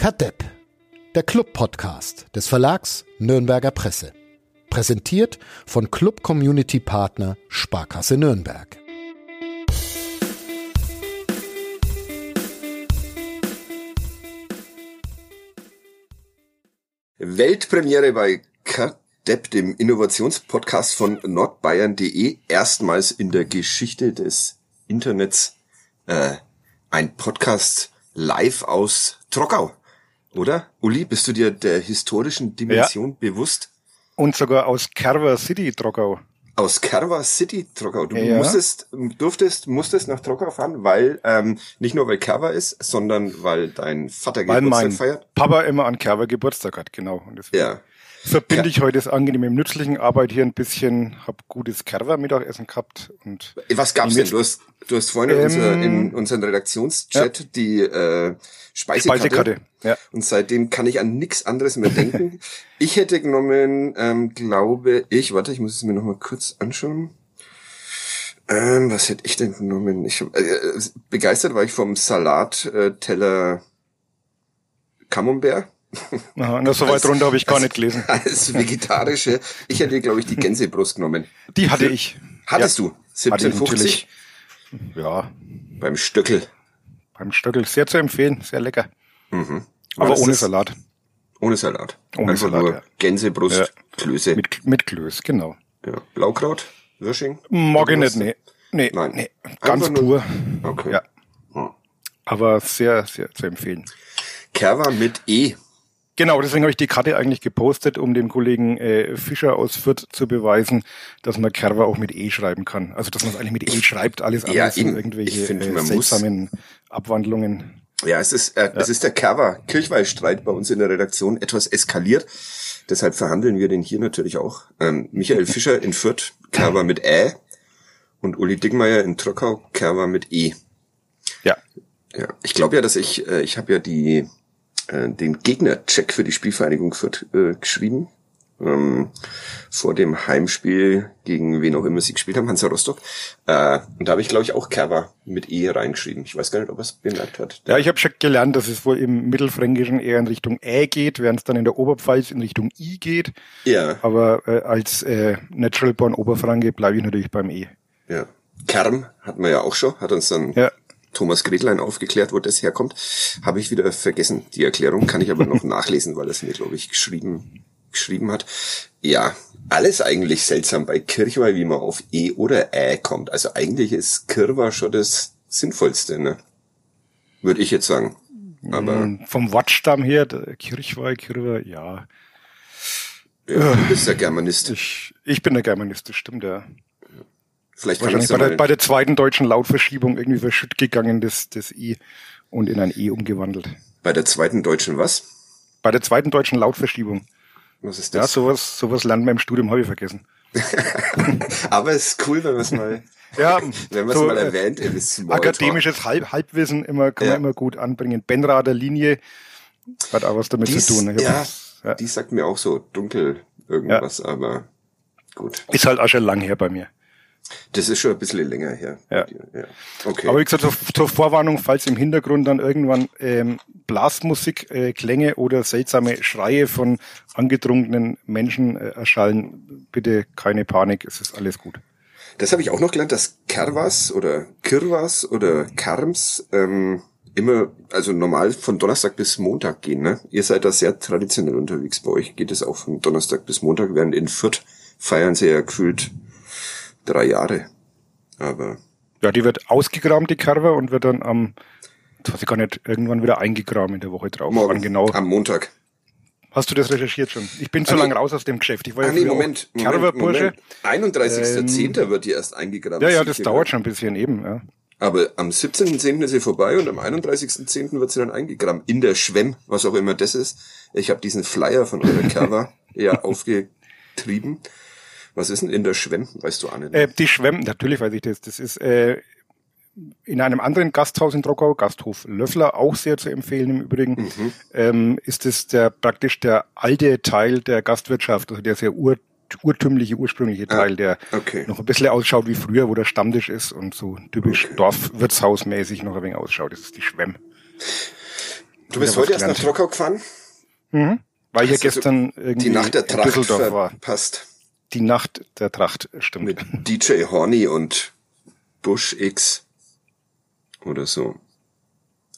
Kadepp, der Club-Podcast des Verlags Nürnberger Presse. Präsentiert von Club Community Partner Sparkasse Nürnberg. Weltpremiere bei Kadepp, dem Innovationspodcast von nordbayern.de. Erstmals in der Geschichte des Internets äh, ein Podcast live aus Trockau. Oder? Uli, bist du dir der historischen Dimension ja. bewusst? Und sogar aus Carver City, Trockau. Aus Carver City, Trockau. Du ja. musstest, durftest, musstest nach Trockau fahren, weil, ähm, nicht nur weil Carver ist, sondern weil dein Vater weil Geburtstag mein feiert. Papa immer an Carver Geburtstag hat, genau. Ja. Verbinde ich heute das angenehme im nützlichen Arbeit hier ein bisschen, hab gutes Carver Mittagessen gehabt und. Was gab's denn? Du hast, du hast vorhin ähm, in, unser, in unseren Redaktionschat ja. die, äh, Speisekarte. Speisekarte. Ja. Und seitdem kann ich an nichts anderes mehr denken. ich hätte genommen, ähm, glaube ich, warte, ich muss es mir noch mal kurz anschauen. Ähm, was hätte ich denn genommen? Ich, äh, begeistert war ich vom Salatteller äh, Camembert. Aha, na, so weit runter habe ich gar nicht gelesen. Als vegetarische. Ich hätte, glaube ich, die Gänsebrust genommen. Die hatte ich. Hattest ja. du? 1750? Ja. Beim Stöckel. Beim Stöckel sehr zu empfehlen, sehr lecker. Mhm. Aber ohne Salat. Ohne Salat. Ohne Einfach Salat, nur ja. Gänsebrust, ja. Klöße. Mit, mit Klöß, genau. Ja. Blaukraut, Würsching? Mag ich nicht, nee. Nee, Nein. nee. ganz Einfach pur. Nur, okay. Ja. Hm. Aber sehr, sehr zu empfehlen. Kerwa mit E. Genau, deswegen habe ich die Karte eigentlich gepostet, um dem Kollegen äh, Fischer aus Fürth zu beweisen, dass man Kerwa auch mit E schreiben kann. Also dass man es eigentlich mit E schreibt, alles andere ja, sind irgendwelche find, äh, seltsamen. Abwandlungen. Ja, es ist, äh, ja. es ist der Kerwa Kirchweihstreit bei uns in der Redaktion etwas eskaliert. Deshalb verhandeln wir den hier natürlich auch. Ähm, Michael Fischer in Fürth, Kerwa mit Ä. Und Uli Dickmeier in Trockau, Kerwa mit E. Ja. Ja, ich glaube ja, dass ich, äh, ich habe ja die äh, den Gegnercheck für die Spielvereinigung Fürth äh, geschrieben. Ähm, vor dem Heimspiel gegen wen auch immer sie gespielt haben, Hansa Rostock. Äh, und da habe ich, glaube ich, auch Kerber mit E reingeschrieben. Ich weiß gar nicht, ob er es bemerkt hat. Ja, ich habe schon gelernt, dass es wohl im Mittelfränkischen eher in Richtung Ä geht, während es dann in der Oberpfalz in Richtung I geht. Ja. Aber äh, als äh, Natural Born Oberfranke bleibe ich natürlich beim E. Ja. Kerm hatten wir ja auch schon, hat uns dann ja. Thomas Gretlein aufgeklärt, wo das herkommt. Habe ich wieder vergessen, die Erklärung. Kann ich aber noch nachlesen, weil es mir, glaube ich, geschrieben, geschrieben hat. Ja, alles eigentlich seltsam bei Kirchweih, wie man auf E oder Ä kommt. Also eigentlich ist Kirwa schon das Sinnvollste, ne? Würde ich jetzt sagen. Aber mm, Vom Wortstamm her, Kirchweih, Kirwa, ja. Ja, du bist der Germanist. Ich, ich bin der Germanist, das stimmt, ja. Vielleicht Wahrscheinlich bei der, bei der zweiten deutschen Lautverschiebung irgendwie verschütt gegangen, das, das I und in ein E umgewandelt. Bei der zweiten deutschen was? Bei der zweiten deutschen Lautverschiebung. Was ist das? Ja, sowas, sowas lernen wir im Studium, habe ich vergessen. Aber es ist cool, wenn man es mal, ja, wenn man so, mal erwähnt im. Akademisches Halb Halbwissen immer, kann ja. man immer gut anbringen. Benrader Linie hat auch was damit Dies, zu tun. Ja, ja, die sagt mir auch so dunkel irgendwas, aber gut. Ist halt auch schon lang her bei mir. Das ist schon ein bisschen länger her. Ja. ja. Okay. Aber wie gesagt, zur, zur, Vorwarnung, falls im Hintergrund dann irgendwann ähm, Blasmusik, äh, Klänge oder seltsame Schreie von angedrungenen Menschen äh, erschallen, bitte keine Panik, es ist alles gut. Das habe ich auch noch gelernt, dass Kerwas oder Kirwas oder Karms ähm, immer, also normal von Donnerstag bis Montag gehen. Ne? Ihr seid da sehr traditionell unterwegs. Bei euch geht es auch von Donnerstag bis Montag, während in Fürth feiern sie ja gefühlt drei Jahre. Aber. Ja, die wird ausgegraben, die Kerbe, und wird dann am, das weiß ich gar nicht, irgendwann wieder eingegraben in der Woche drauf. Morgen, genau. Am Montag. Hast du das recherchiert schon? Ich bin zu ah, lange raus aus dem Geschäft. Ich war ah, ja nee, Moment, Moment, Moment. 31.10. Ähm, wird die erst eingegraben. Ja, ja, das dauert schon ein bisschen eben, ja. Aber am 17.10. ist sie vorbei und am 31.10. wird sie dann eingegraben. In der Schwemm, was auch immer das ist. Ich habe diesen Flyer von eurer Kerber ja aufgetrieben. Was ist denn in der Schwemm? Weißt du nicht? Äh, die Schwemm, natürlich weiß ich das. Das ist äh, in einem anderen Gasthaus in Trockau, Gasthof Löffler, auch sehr zu empfehlen im Übrigen, mhm. ähm, ist es der praktisch der alte Teil der Gastwirtschaft, also der sehr ur urtümliche, ursprüngliche ah, Teil, der okay. noch ein bisschen ausschaut wie früher, wo der Stammtisch ist und so typisch okay. Dorfwirtshausmäßig noch ein wenig ausschaut. Das ist die Schwemm. Du bist heute erst nach Trockau gefahren? Mhm. Weil hier gestern irgendwie die Nacht der Tracht Düsseldorf war. Passt. Die Nacht der Tracht, stimmt. Mit DJ Horny und Bush X oder so.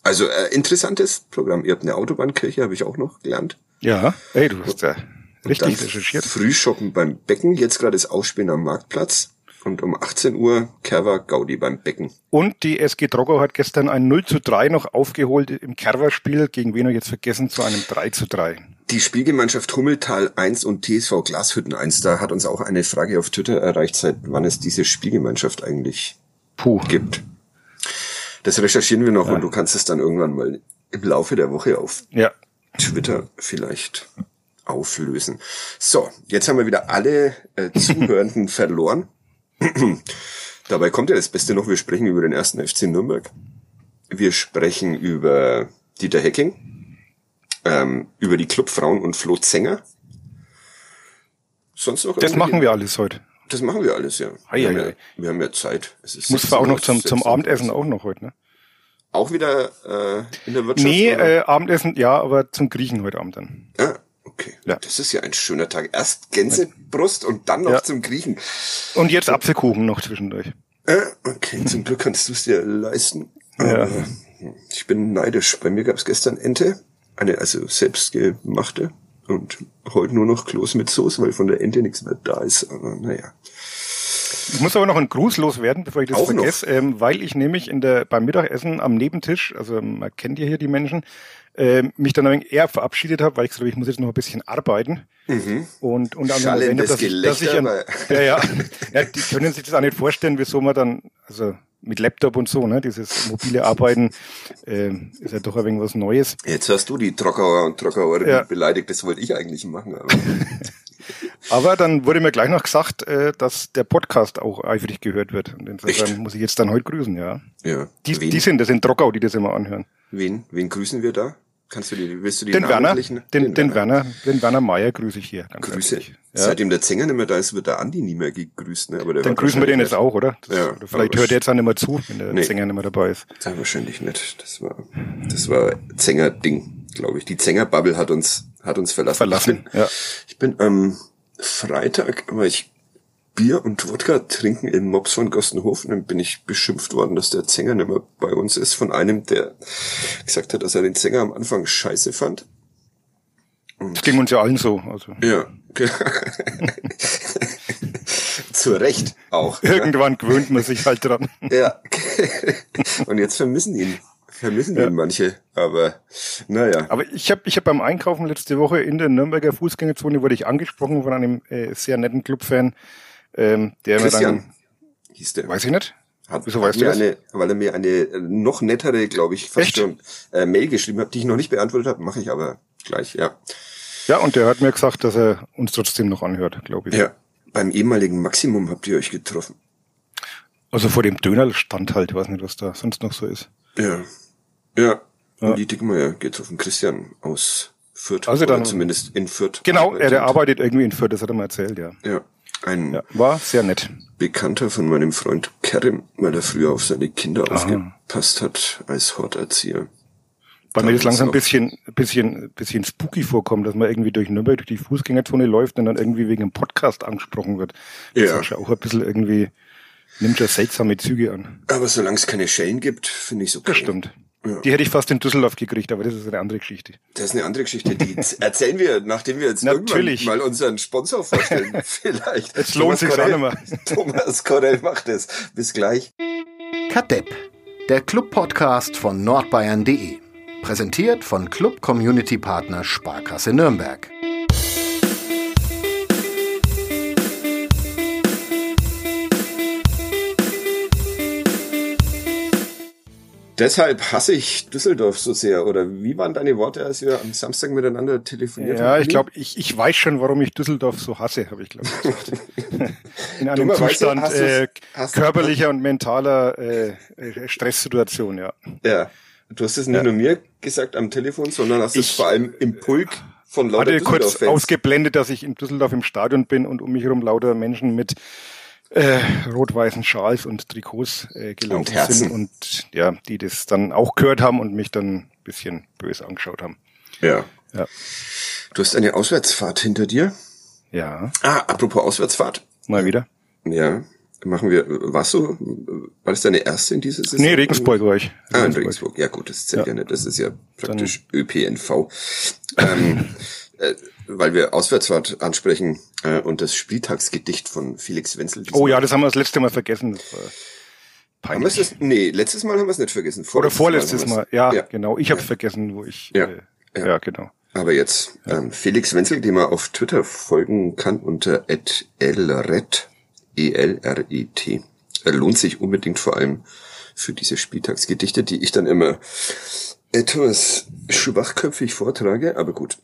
Also äh, interessantes Programm. Ihr habt eine Autobahnkirche, habe ich auch noch gelernt. Ja, ey, du hast ja richtig recherchiert. Frühshoppen beim Becken, jetzt gerade das Ausspielen am Marktplatz. Und um 18 Uhr Kerver Gaudi beim Becken. Und die SG Trockau hat gestern ein 0 zu 3 noch aufgeholt im Kerver-Spiel. Gegen wen jetzt vergessen zu einem 3 zu 3. Die Spielgemeinschaft Hummeltal 1 und TSV Glashütten 1, da hat uns auch eine Frage auf Twitter erreicht, seit wann es diese Spielgemeinschaft eigentlich Puh. gibt. Das recherchieren wir noch ja. und du kannst es dann irgendwann mal im Laufe der Woche auf ja. Twitter vielleicht auflösen. So, jetzt haben wir wieder alle äh, Zuhörenden verloren. Dabei kommt ja das Beste noch, wir sprechen über den ersten FC Nürnberg. Wir sprechen über Dieter Hecking, ähm, über die Clubfrauen und Flo Zenger. Sonst noch? Das machen wir alles heute. Das machen wir alles, ja. Wir, haben ja wir haben ja Zeit. Es ist Muss auch noch zum, zum Abendessen auch noch heute, ne? Auch wieder äh, in der Wirtschaft? Nee, äh, Abendessen, ja, aber zum Griechen heute Abend dann. Ah, okay. Ja. Das ist ja ein schöner Tag. Erst Gänsebrust und dann noch ja. zum Griechen. Und jetzt so. Apfelkuchen noch zwischendurch. Äh, okay, zum Glück kannst du es dir leisten. Ja. ich bin neidisch. Bei mir gab es gestern Ente, eine also selbstgemachte und heute nur noch Kloß mit Soße, weil von der Ente nichts mehr da ist. Aber naja. Ich muss aber noch einen Gruß loswerden, bevor ich das Auch vergesse, ähm, weil ich nämlich in der beim Mittagessen am Nebentisch, also man kennt ja hier die Menschen, äh, mich dann ein wenig eher verabschiedet habe, weil ich glaube, ich muss jetzt noch ein bisschen arbeiten. Mhm. Und unter anderem erwähnt habe, dass, ich, dass ich ein, ja, ja, ja, die können sich das auch nicht vorstellen, wieso man dann, also mit Laptop und so, ne, dieses mobile Arbeiten äh, ist ja doch ein wenig was Neues. Jetzt hast du die Trockauer und Trockauer ja. beleidigt, das wollte ich eigentlich machen. Aber. aber dann wurde mir gleich noch gesagt, äh, dass der Podcast auch eifrig gehört wird. Und insofern Echt? muss ich jetzt dann heute grüßen, ja. Ja. Die, die sind, das sind Trockau, die das immer anhören. Wen, wen grüßen wir da? Kannst du die, willst du die den Werner, den, den, den Werner, den Werner Meier grüße ich hier. Grüße. Ja. Seitdem der Zenger nicht mehr da ist, wird der Andi nie mehr gegrüßt. Ne? Aber Dann grüßen wir den jetzt auch, oder? Das, ja, vielleicht hört er jetzt auch nicht mehr zu, wenn der nee, Zenger nicht mehr dabei ist. Ja, wahrscheinlich nicht. Das war, das war Zenger-Ding, glaube ich. Die Zenger-Bubble hat uns, hat uns verlassen. Verlassen, ich bin, ja. Ich bin am Freitag, aber ich Bier und Wodka trinken im Mops von Gostenhofen. Dann bin ich beschimpft worden, dass der Sänger nicht mehr bei uns ist, von einem, der gesagt hat, dass er den Sänger am Anfang scheiße fand. Und das ging uns ja allen so. Also. Ja. Zu Recht auch. Irgendwann ja. gewöhnt man sich halt dran. Ja. Und jetzt vermissen ihn. Vermissen ja. ihn manche, aber naja. Aber ich habe ich hab beim Einkaufen letzte Woche in der Nürnberger Fußgängerzone wurde ich angesprochen von einem äh, sehr netten Clubfan, ähm, der Christian, mir dann, hieß der. Weiß ich nicht. Hat, Wieso weißt du das? Eine, weil er mir eine äh, noch nettere, glaube ich, fast schon äh, Mail geschrieben hat, die ich noch nicht beantwortet habe, mache ich aber gleich, ja. Ja, und der hat mir gesagt, dass er uns trotzdem noch anhört, glaube ich. Ja. Beim ehemaligen Maximum habt ihr euch getroffen. Also vor dem Dönerstand halt, ich weiß nicht, was da sonst noch so ist. Ja. Ja. ja. Und die Dickmeier getroffen. Christian aus Fürth. Also dann, zumindest in Fürth. Genau, er der arbeitet irgendwie in Fürth, das hat er mal erzählt, ja. Ja. Ein ja, war sehr nett. Bekannter von meinem Freund Kerem, weil er früher auf seine Kinder Aha. aufgepasst hat als Horterzieher. Weil mir das langsam ein bisschen, bisschen, bisschen spooky vorkommt, dass man irgendwie durch Nürnberg durch die Fußgängerzone läuft und dann irgendwie wegen einem Podcast angesprochen wird. Das ja. ist ja auch ein bisschen irgendwie, nimmt ja seltsame Züge an. Aber solange es keine Schellen gibt, finde ich es okay. Das stimmt. Ja. Die hätte ich fast in Düsseldorf gekriegt, aber das ist eine andere Geschichte. Das ist eine andere Geschichte. Die erzählen wir, nachdem wir jetzt Natürlich. irgendwann mal unseren Sponsor vorstellen. Vielleicht. Jetzt lohnt sich auch nicht mehr. Thomas Korell macht es. Bis gleich. Kadepp, der Club-Podcast von nordbayern.de. Präsentiert von Club Community Partner Sparkasse Nürnberg. Deshalb hasse ich Düsseldorf so sehr. Oder wie waren deine Worte, als wir am Samstag miteinander telefoniert ja, haben? Ja, ich glaube, ich, ich weiß schon, warum ich Düsseldorf so hasse, habe ich glaube ich. In einem Zustand äh, körperlicher und mentaler äh, Stresssituation, ja. Ja. Du hast es nicht ja. nur mir gesagt am Telefon, sondern hast es vor allem im Pulk von lauter hatte kurz ausgeblendet, dass ich in Düsseldorf im Stadion bin und um mich herum lauter Menschen mit äh, rot-weißen Schals und Trikots äh, gelaufen und sind und ja, die das dann auch gehört haben und mich dann bisschen böse angeschaut haben. Ja. ja. Du hast eine Auswärtsfahrt hinter dir? Ja. Ah, apropos Auswärtsfahrt. Mal wieder. Ja. Machen wir, warst du, war das deine erste in dieser Saison? Nee, Regensburg war ich. Regensburg. Ah, in Regensburg. Ja gut, das zählt ja, ja nicht. Das ist ja praktisch Dann ÖPNV. ähm, äh, weil wir Auswärtsfahrt ansprechen äh, und das Spieltagsgedicht von Felix Wenzel. Oh ja, das haben wir das letzte Mal vergessen. Das war Haben wir das, nee, letztes Mal haben wir es nicht vergessen. Oder vorletztes Mal, Mal. Ja, ja, genau. Ich habe ja. vergessen, wo ich. Ja, äh, ja. ja genau. Aber jetzt ähm, Felix Wenzel, dem man auf Twitter folgen kann unter @elret, E-L-R-E-T. Er lohnt sich unbedingt vor allem für diese Spieltagsgedichte, die ich dann immer etwas schwachköpfig vortrage, aber gut.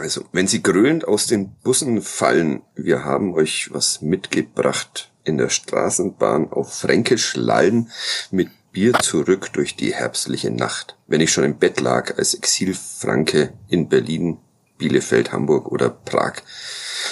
Also, wenn Sie grölend aus den Bussen fallen, wir haben euch was mitgebracht. In der Straßenbahn auf Fränkisch lallen, mit Bier zurück durch die herbstliche Nacht. Wenn ich schon im Bett lag als Exilfranke in Berlin, Bielefeld, Hamburg oder Prag.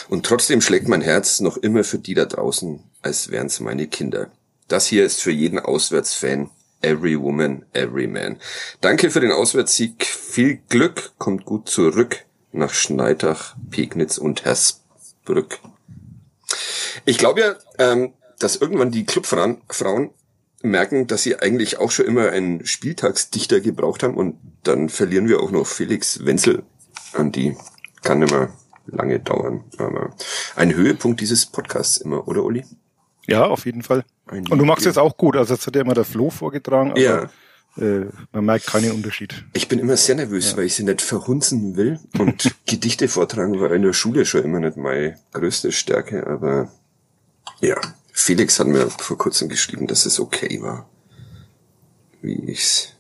Und trotzdem schlägt mein Herz noch immer für die da draußen, als wären's meine Kinder. Das hier ist für jeden Auswärtsfan Every Woman, Every Man. Danke für den Auswärtssieg. Viel Glück, kommt gut zurück nach Schneidach, Pegnitz und Hersbrück. Ich glaube ja, ähm, dass irgendwann die Clubfrauen Frauen merken, dass sie eigentlich auch schon immer einen Spieltagsdichter gebraucht haben und dann verlieren wir auch noch Felix Wenzel an die. Kann immer lange dauern. Aber ein Höhepunkt dieses Podcasts immer, oder Uli? Ja, auf jeden Fall. Ein und du machst es auch gut. Also jetzt hat ja immer der Flo vorgetragen. Ja. Äh, man merkt keinen Unterschied. Ich bin immer sehr nervös, ja. weil ich sie nicht verhunzen will. Und Gedichte vortragen war in der Schule schon immer nicht meine größte Stärke. Aber ja, Felix hat mir vor kurzem geschrieben, dass es okay war, wie ich's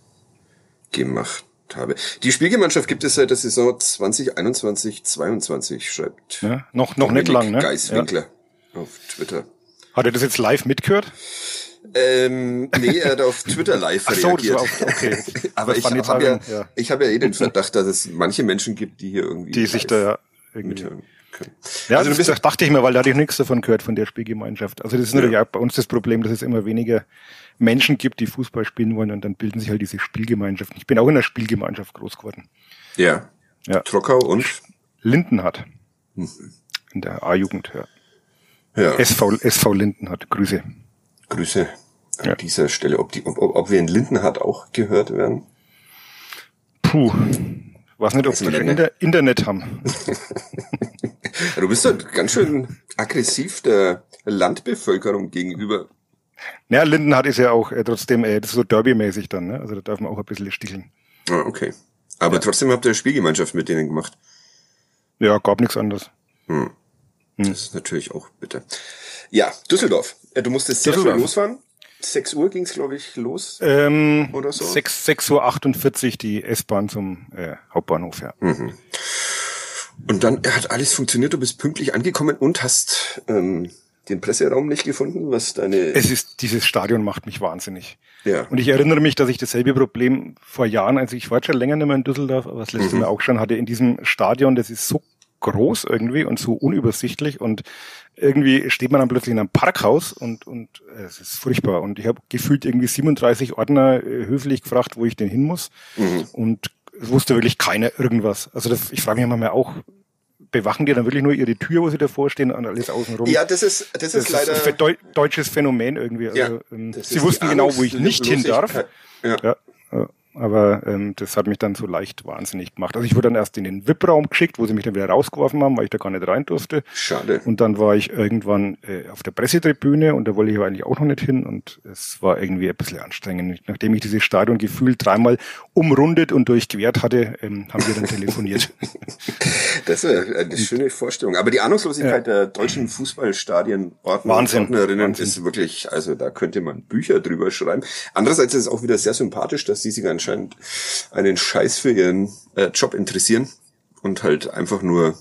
gemacht habe. Die Spielgemeinschaft gibt es seit der Saison 2021, 22, schreibt. Ja, noch, noch nicht lang, ne? Geiswinkler ja. auf Twitter. Hat er das jetzt live mitgehört? Ähm, nee, er hat auf Twitter live Ach so, reagiert. Auf, okay. Aber ich habe ja, ja. ich habe ja eh den Verdacht, dass es manche Menschen gibt, die hier irgendwie die sich da irgendwie können. Ja, also das, das dachte ich mir, weil da hatte ich nichts davon gehört von der Spielgemeinschaft. Also das ist natürlich auch bei uns das Problem, dass es immer weniger Menschen gibt, die Fußball spielen wollen und dann bilden sich halt diese Spielgemeinschaften. Ich bin auch in der Spielgemeinschaft groß geworden. Ja. ja. Trockau und Lindenhardt. Mhm. In der A-Jugend, ja. ja. SV, SV Lindenhardt. Grüße. Grüße an ja. dieser Stelle. Ob, die, ob, ob wir in Lindenhardt auch gehört werden? Puh. Weiß nicht, ob wir Inter Internet haben. du bist ja ganz schön aggressiv der Landbevölkerung gegenüber. Ja, Lindenhardt ist ja auch äh, trotzdem äh, das ist so Derby-mäßig dann, ne? Also da darf man auch ein bisschen sticheln. Ah, okay. Aber ja. trotzdem habt ihr Spielgemeinschaft mit denen gemacht. Ja, gab nichts anderes. Hm. Hm. Das ist natürlich auch bitter. Ja, Düsseldorf. Du musstest sehr früh losfahren. 6 Uhr ging's, glaube ich, los. Ähm, oder so? 6, 6 Uhr 48 die S-Bahn zum äh, Hauptbahnhof, ja. Mhm. Und dann hat alles funktioniert, du bist pünktlich angekommen und hast ähm, den Presseraum nicht gefunden, was deine. Es ist, dieses Stadion macht mich wahnsinnig. Ja. Und ich erinnere mich, dass ich dasselbe Problem vor Jahren, also ich war schon länger nicht mehr in Düsseldorf, aber das letzte mhm. Mal auch schon hatte, in diesem Stadion, das ist so groß irgendwie und so unübersichtlich und irgendwie steht man dann plötzlich in einem Parkhaus und, und äh, es ist furchtbar. Und ich habe gefühlt irgendwie 37 Ordner äh, höflich gefragt, wo ich denn hin muss. Mhm. Und es wusste wirklich keiner irgendwas. Also das, ich frage mich manchmal auch, bewachen die dann wirklich nur ihre Tür, wo sie davor stehen und alles außenrum? Ja, das ist, das, das ist leider... Ist ein deutsches Phänomen irgendwie. Also, ja, ähm, sie wussten genau, wo ich nicht hin darf. Ja. ja. Aber ähm, das hat mich dann so leicht wahnsinnig gemacht. Also ich wurde dann erst in den VIP-Raum geschickt, wo sie mich dann wieder rausgeworfen haben, weil ich da gar nicht rein durfte. Schade. Und dann war ich irgendwann äh, auf der Pressetribüne und da wollte ich aber eigentlich auch noch nicht hin und es war irgendwie ein bisschen anstrengend. Nachdem ich dieses Stadion gefühlt dreimal umrundet und durchquert hatte, ähm, haben wir dann telefoniert. das ist eine schöne Vorstellung. Aber die Ahnungslosigkeit ja. der deutschen Fußballstadien Wahnsinn. Ordnerinnen Wahnsinn. ist wirklich, also da könnte man Bücher drüber schreiben. Andererseits ist es auch wieder sehr sympathisch, dass die sich an anscheinend einen Scheiß für ihren äh, Job interessieren und halt einfach nur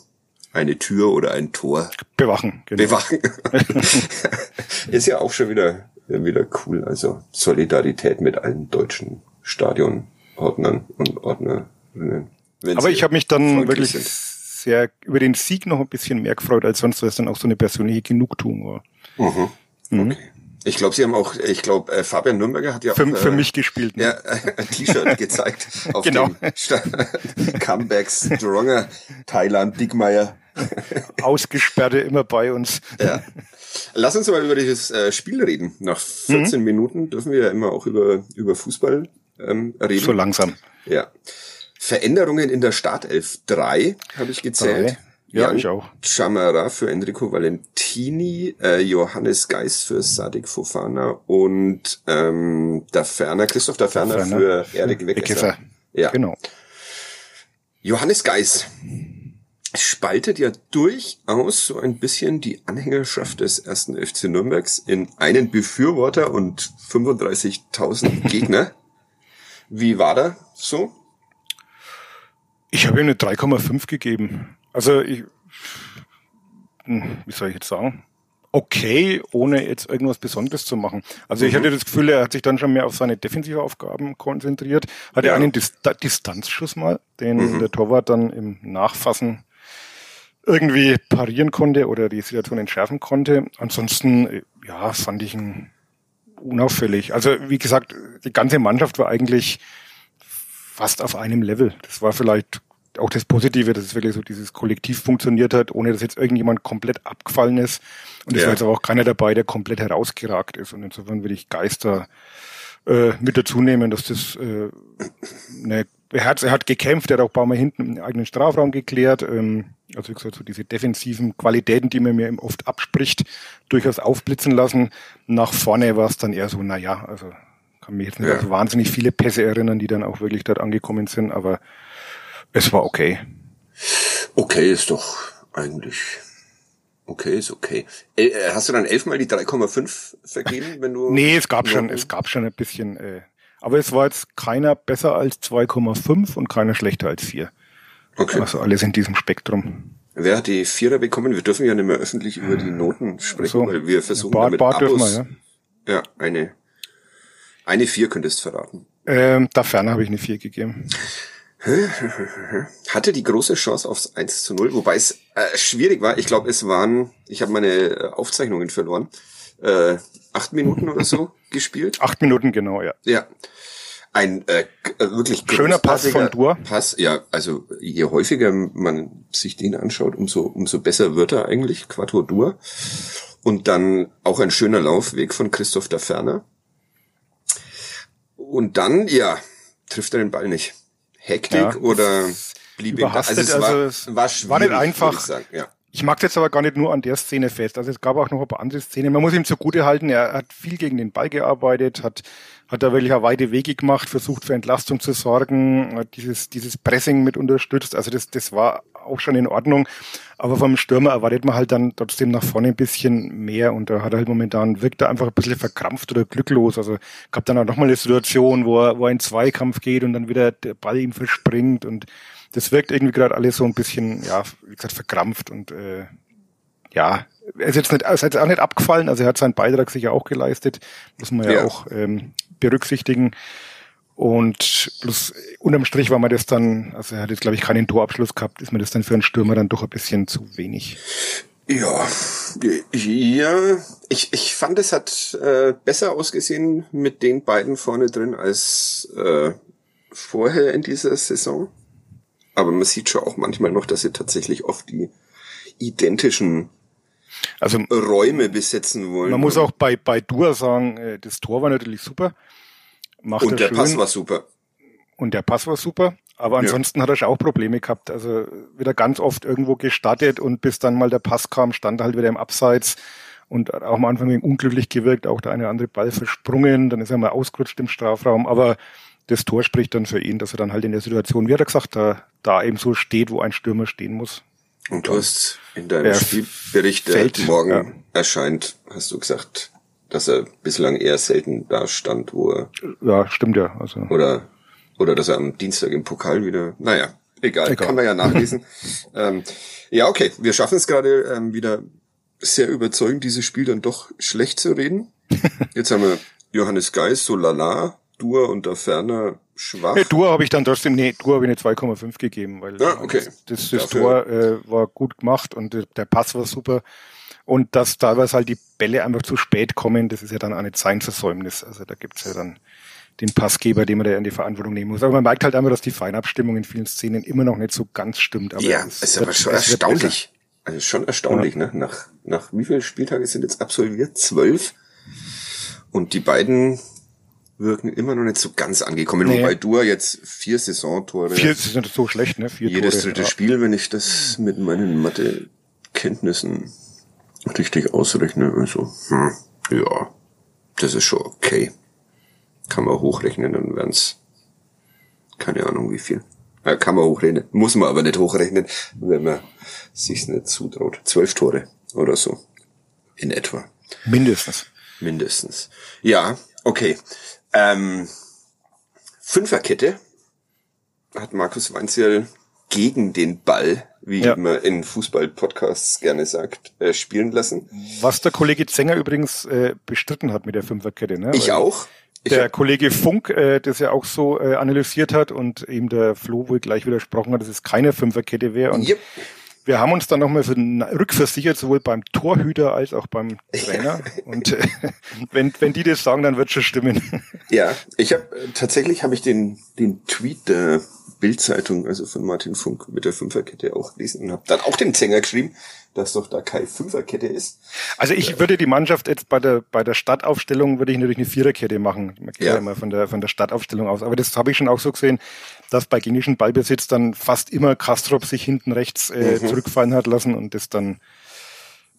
eine Tür oder ein Tor bewachen. Genau. Bewachen. ist ja auch schon wieder, wieder cool. Also Solidarität mit allen deutschen Stadionordnern und Ordnerinnen. Aber ich habe mich dann wirklich sind. sehr über den Sieg noch ein bisschen mehr gefreut als sonst, weil es dann auch so eine persönliche Genugtuung war. Mhm. Mhm. Okay. Ich glaube, sie haben auch, ich glaube, äh, Fabian Nürnberger hat ja für, auch für äh, mich gespielt. Ne? Ja, ein T-Shirt gezeigt auf genau. dem Comeback Stronger Thailand Dickmeier. Ausgesperrte immer bei uns. Ja. Lass uns mal über dieses äh, Spiel reden. Nach 14 mhm. Minuten dürfen wir ja immer auch über, über Fußball ähm, reden. So langsam. Ja. Veränderungen in der Startelf. Drei habe ich gezählt. Drei. Ja, Jan ich auch. Chamara für Enrico Valentini, äh, Johannes Geis für Sadik Fofana und ähm, der Ferner, Christoph der Ferner, Ferner für Erik Wegesser. Ja. Genau. Johannes Geis spaltet ja durchaus so ein bisschen die Anhängerschaft des ersten FC Nürnbergs in einen Befürworter und 35.000 Gegner. Wie war da so? Ich habe ihm eine 3,5 gegeben. Also ich, hm, wie soll ich jetzt sagen? Okay, ohne jetzt irgendwas Besonderes zu machen. Also ich mhm. hatte das Gefühl, er hat sich dann schon mehr auf seine defensive Aufgaben konzentriert. Hatte ja. einen Dis Distanzschuss mal, den mhm. der Torwart dann im Nachfassen irgendwie parieren konnte oder die Situation entschärfen konnte. Ansonsten, ja, fand ich ihn unauffällig. Also wie gesagt, die ganze Mannschaft war eigentlich fast auf einem Level. Das war vielleicht auch das Positive, dass es wirklich so dieses Kollektiv funktioniert hat, ohne dass jetzt irgendjemand komplett abgefallen ist. Und es ja. war jetzt aber auch keiner dabei, der komplett herausgeragt ist. Und insofern würde ich Geister äh, mit dazu nehmen, dass das äh, eine, er hat, er hat gekämpft, er hat auch ein paar Mal hinten im eigenen Strafraum geklärt. Ähm, also wie gesagt, so diese defensiven Qualitäten, die man mir oft abspricht, durchaus aufblitzen lassen. Nach vorne war es dann eher so, na ja, also kann mich jetzt nicht ja. so wahnsinnig viele Pässe erinnern, die dann auch wirklich dort angekommen sind, aber es war okay. Okay ist doch eigentlich okay, ist okay. Äh, hast du dann elfmal die 3,5 vergeben, wenn du? nee, es gab schon, es gab schon ein bisschen, äh, aber es war jetzt keiner besser als 2,5 und keiner schlechter als 4. Okay. Also alles in diesem Spektrum. Wer hat die Vierer bekommen? Wir dürfen ja nicht mehr öffentlich über die Noten sprechen, so. weil wir versuchen Bart, damit Bart Abos, wir, ja. ja, eine, eine Vier könntest du verraten. Ähm, da ferner habe ich eine Vier gegeben. Hatte die große Chance aufs 1 zu 0, wobei es äh, schwierig war. Ich glaube, es waren, ich habe meine äh, Aufzeichnungen verloren, äh, acht Minuten oder so gespielt. Acht Minuten, genau, ja. Ja. Ein äh, äh wirklich schöner Pass von Dur. Pass, ja, also je häufiger man sich den anschaut, umso umso besser wird er eigentlich, Quattro Dur. Und dann auch ein schöner Laufweg von Christoph da Ferner. Und dann, ja, trifft er den Ball nicht. Hektik ja, oder blieb ihm? Also es war, also war, war nicht einfach. Ich, sagen, ja. ich mag jetzt aber gar nicht nur an der Szene fest. Also es gab auch noch ein paar andere Szenen. Man muss ihm zugute halten, er hat viel gegen den Ball gearbeitet, hat hat da wirklich eine weite Wege gemacht, versucht für Entlastung zu sorgen, hat dieses, dieses Pressing mit unterstützt. Also das, das war auch schon in Ordnung. Aber vom Stürmer erwartet man halt dann trotzdem nach vorne ein bisschen mehr und da hat er halt momentan, wirkt er einfach ein bisschen verkrampft oder glücklos. Also gab dann auch nochmal eine Situation, wo er, wo er in Zweikampf geht und dann wieder der Ball ihm verspringt und das wirkt irgendwie gerade alles so ein bisschen, ja, wie gesagt, verkrampft und äh, ja, er ist jetzt nicht, ist jetzt auch nicht abgefallen, also er hat seinen Beitrag sicher auch geleistet, muss man ja, ja auch ähm, berücksichtigen. Und plus unterm Strich war mir das dann, also er hat jetzt glaube ich keinen Torabschluss gehabt, ist mir das dann für einen Stürmer dann doch ein bisschen zu wenig. Ja, ja, ich, ich fand es hat äh, besser ausgesehen mit den beiden vorne drin als äh, vorher in dieser Saison. Aber man sieht schon auch manchmal noch, dass sie tatsächlich oft die identischen also Räume besetzen wollen. Man muss auch bei bei Dur sagen, äh, das Tor war natürlich super. Macht und der schön. Pass war super. Und der Pass war super. Aber ansonsten ja. hat er schon auch Probleme gehabt. Also wieder ganz oft irgendwo gestartet und bis dann mal der Pass kam, stand er halt wieder im Abseits und auch am Anfang unglücklich gewirkt, auch der eine oder andere Ball versprungen, dann ist er mal ausgerutscht im Strafraum. Aber das Tor spricht dann für ihn, dass er dann halt in der Situation, wie hat er gesagt, da, da eben so steht, wo ein Stürmer stehen muss. Und du hast in deinem Spielbericht, der fällt, morgen ja. erscheint, hast du gesagt, dass er bislang eher selten da stand, wo er. Ja, stimmt ja. Also. Oder, oder dass er am Dienstag im Pokal wieder. Naja, egal, egal. kann man ja nachlesen. ähm, ja, okay, wir schaffen es gerade ähm, wieder sehr überzeugend, dieses Spiel dann doch schlecht zu reden. Jetzt haben wir Johannes Geis, so lala, Dur und der Ferner schwach. Nee, Dur habe ich dann trotzdem, nee, Dur habe ich eine 2,5 gegeben, weil ja, okay. das, das, das Tor äh, war gut gemacht und der Pass war super. Und dass teilweise halt die Bälle einfach zu spät kommen, das ist ja dann auch nicht sein Versäumnis. Also da gibt's ja dann den Passgeber, den man da in die Verantwortung nehmen muss. Aber man merkt halt einfach, dass die Feinabstimmung in vielen Szenen immer noch nicht so ganz stimmt. Aber ja, es ist aber schon erstaunlich. Also schon erstaunlich, ja. ne? Nach, nach wie viele Spieltage sind jetzt absolviert? Zwölf. Und die beiden wirken immer noch nicht so ganz angekommen. Nee. Wobei du jetzt vier Saisontore. Vier sind so schlecht, ne? Vier jedes Tore, dritte ja. Spiel, wenn ich das mit meinen Mathe-Kenntnissen richtig ausrechne. Also, hm, ja, das ist schon okay. Kann man hochrechnen, dann wären's keine Ahnung wie viel. Ja, kann man hochrechnen. Muss man aber nicht hochrechnen, wenn man sich's nicht zutraut. Zwölf Tore oder so. In etwa. Mindestens. Mindestens. Ja, okay. Ähm, Fünferkette hat Markus Weinzierl gegen den Ball, wie ja. man in Fußball-Podcasts gerne sagt, äh, spielen lassen. Was der Kollege Zenger übrigens äh, bestritten hat mit der Fünferkette. Ne? Ich Weil auch. Ich der Kollege Funk, äh, das ja auch so äh, analysiert hat und eben der Flo wohl gleich widersprochen hat, dass es keine Fünferkette wäre. Und yep. Wir haben uns dann nochmal rückversichert, sowohl beim Torhüter als auch beim Trainer. Und äh, wenn, wenn die das sagen, dann wird schon stimmen. Ja, ich habe tatsächlich habe ich den, den Tweet der Bildzeitung, also von Martin Funk mit der Fünferkette auch gelesen und habe dann auch dem Zänger geschrieben, dass doch da keine Fünferkette ist. Also ich würde die Mannschaft jetzt bei der bei der Stadtaufstellung würde ich natürlich eine Viererkette machen. Man geht ja, ja immer von der von der Stadtaufstellung aus. Aber das habe ich schon auch so gesehen, dass bei genischem Ballbesitz dann fast immer Kastrop sich hinten rechts äh, mhm. zurückfallen hat lassen und das dann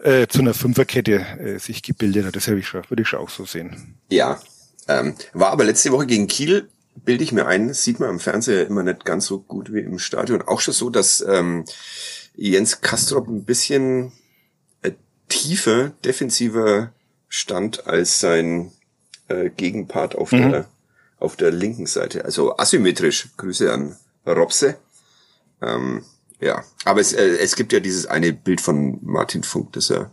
äh, zu einer Fünferkette äh, sich gebildet hat. Das habe ich schon, würde ich schon auch so sehen. Ja, ähm, war aber letzte Woche gegen Kiel bilde ich mir ein, sieht man am Fernseher immer nicht ganz so gut wie im Stadion. Auch schon so, dass ähm, Jens Kastrop ein bisschen äh, tiefer, defensiver stand als sein äh, Gegenpart auf mhm. der auf der linken Seite. Also asymmetrisch. Grüße an Robse. Ähm, ja, aber es, äh, es gibt ja dieses eine Bild von Martin Funk, das er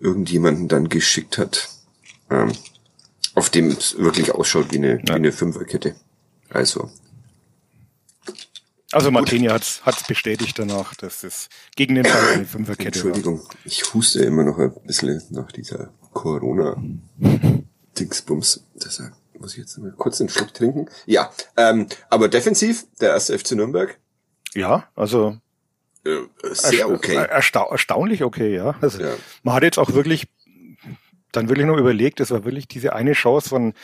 irgendjemanden dann geschickt hat. Ähm, auf dem es wirklich ausschaut wie eine, ja. wie eine Fünferkette. Also. Also Martini hat es bestätigt danach, dass es gegen den Ball eine Fünferkette Entschuldigung, war. ich huste immer noch ein bisschen nach dieser Corona-Dingsbums. Deshalb muss ich jetzt mal kurz einen Schluck trinken. Ja, ähm, aber defensiv, der erste FC Nürnberg. Ja, also äh, sehr okay. Ersta erstaunlich okay, ja. Also ja. Man hat jetzt auch wirklich dann wirklich nur überlegt, das war wirklich diese eine Chance von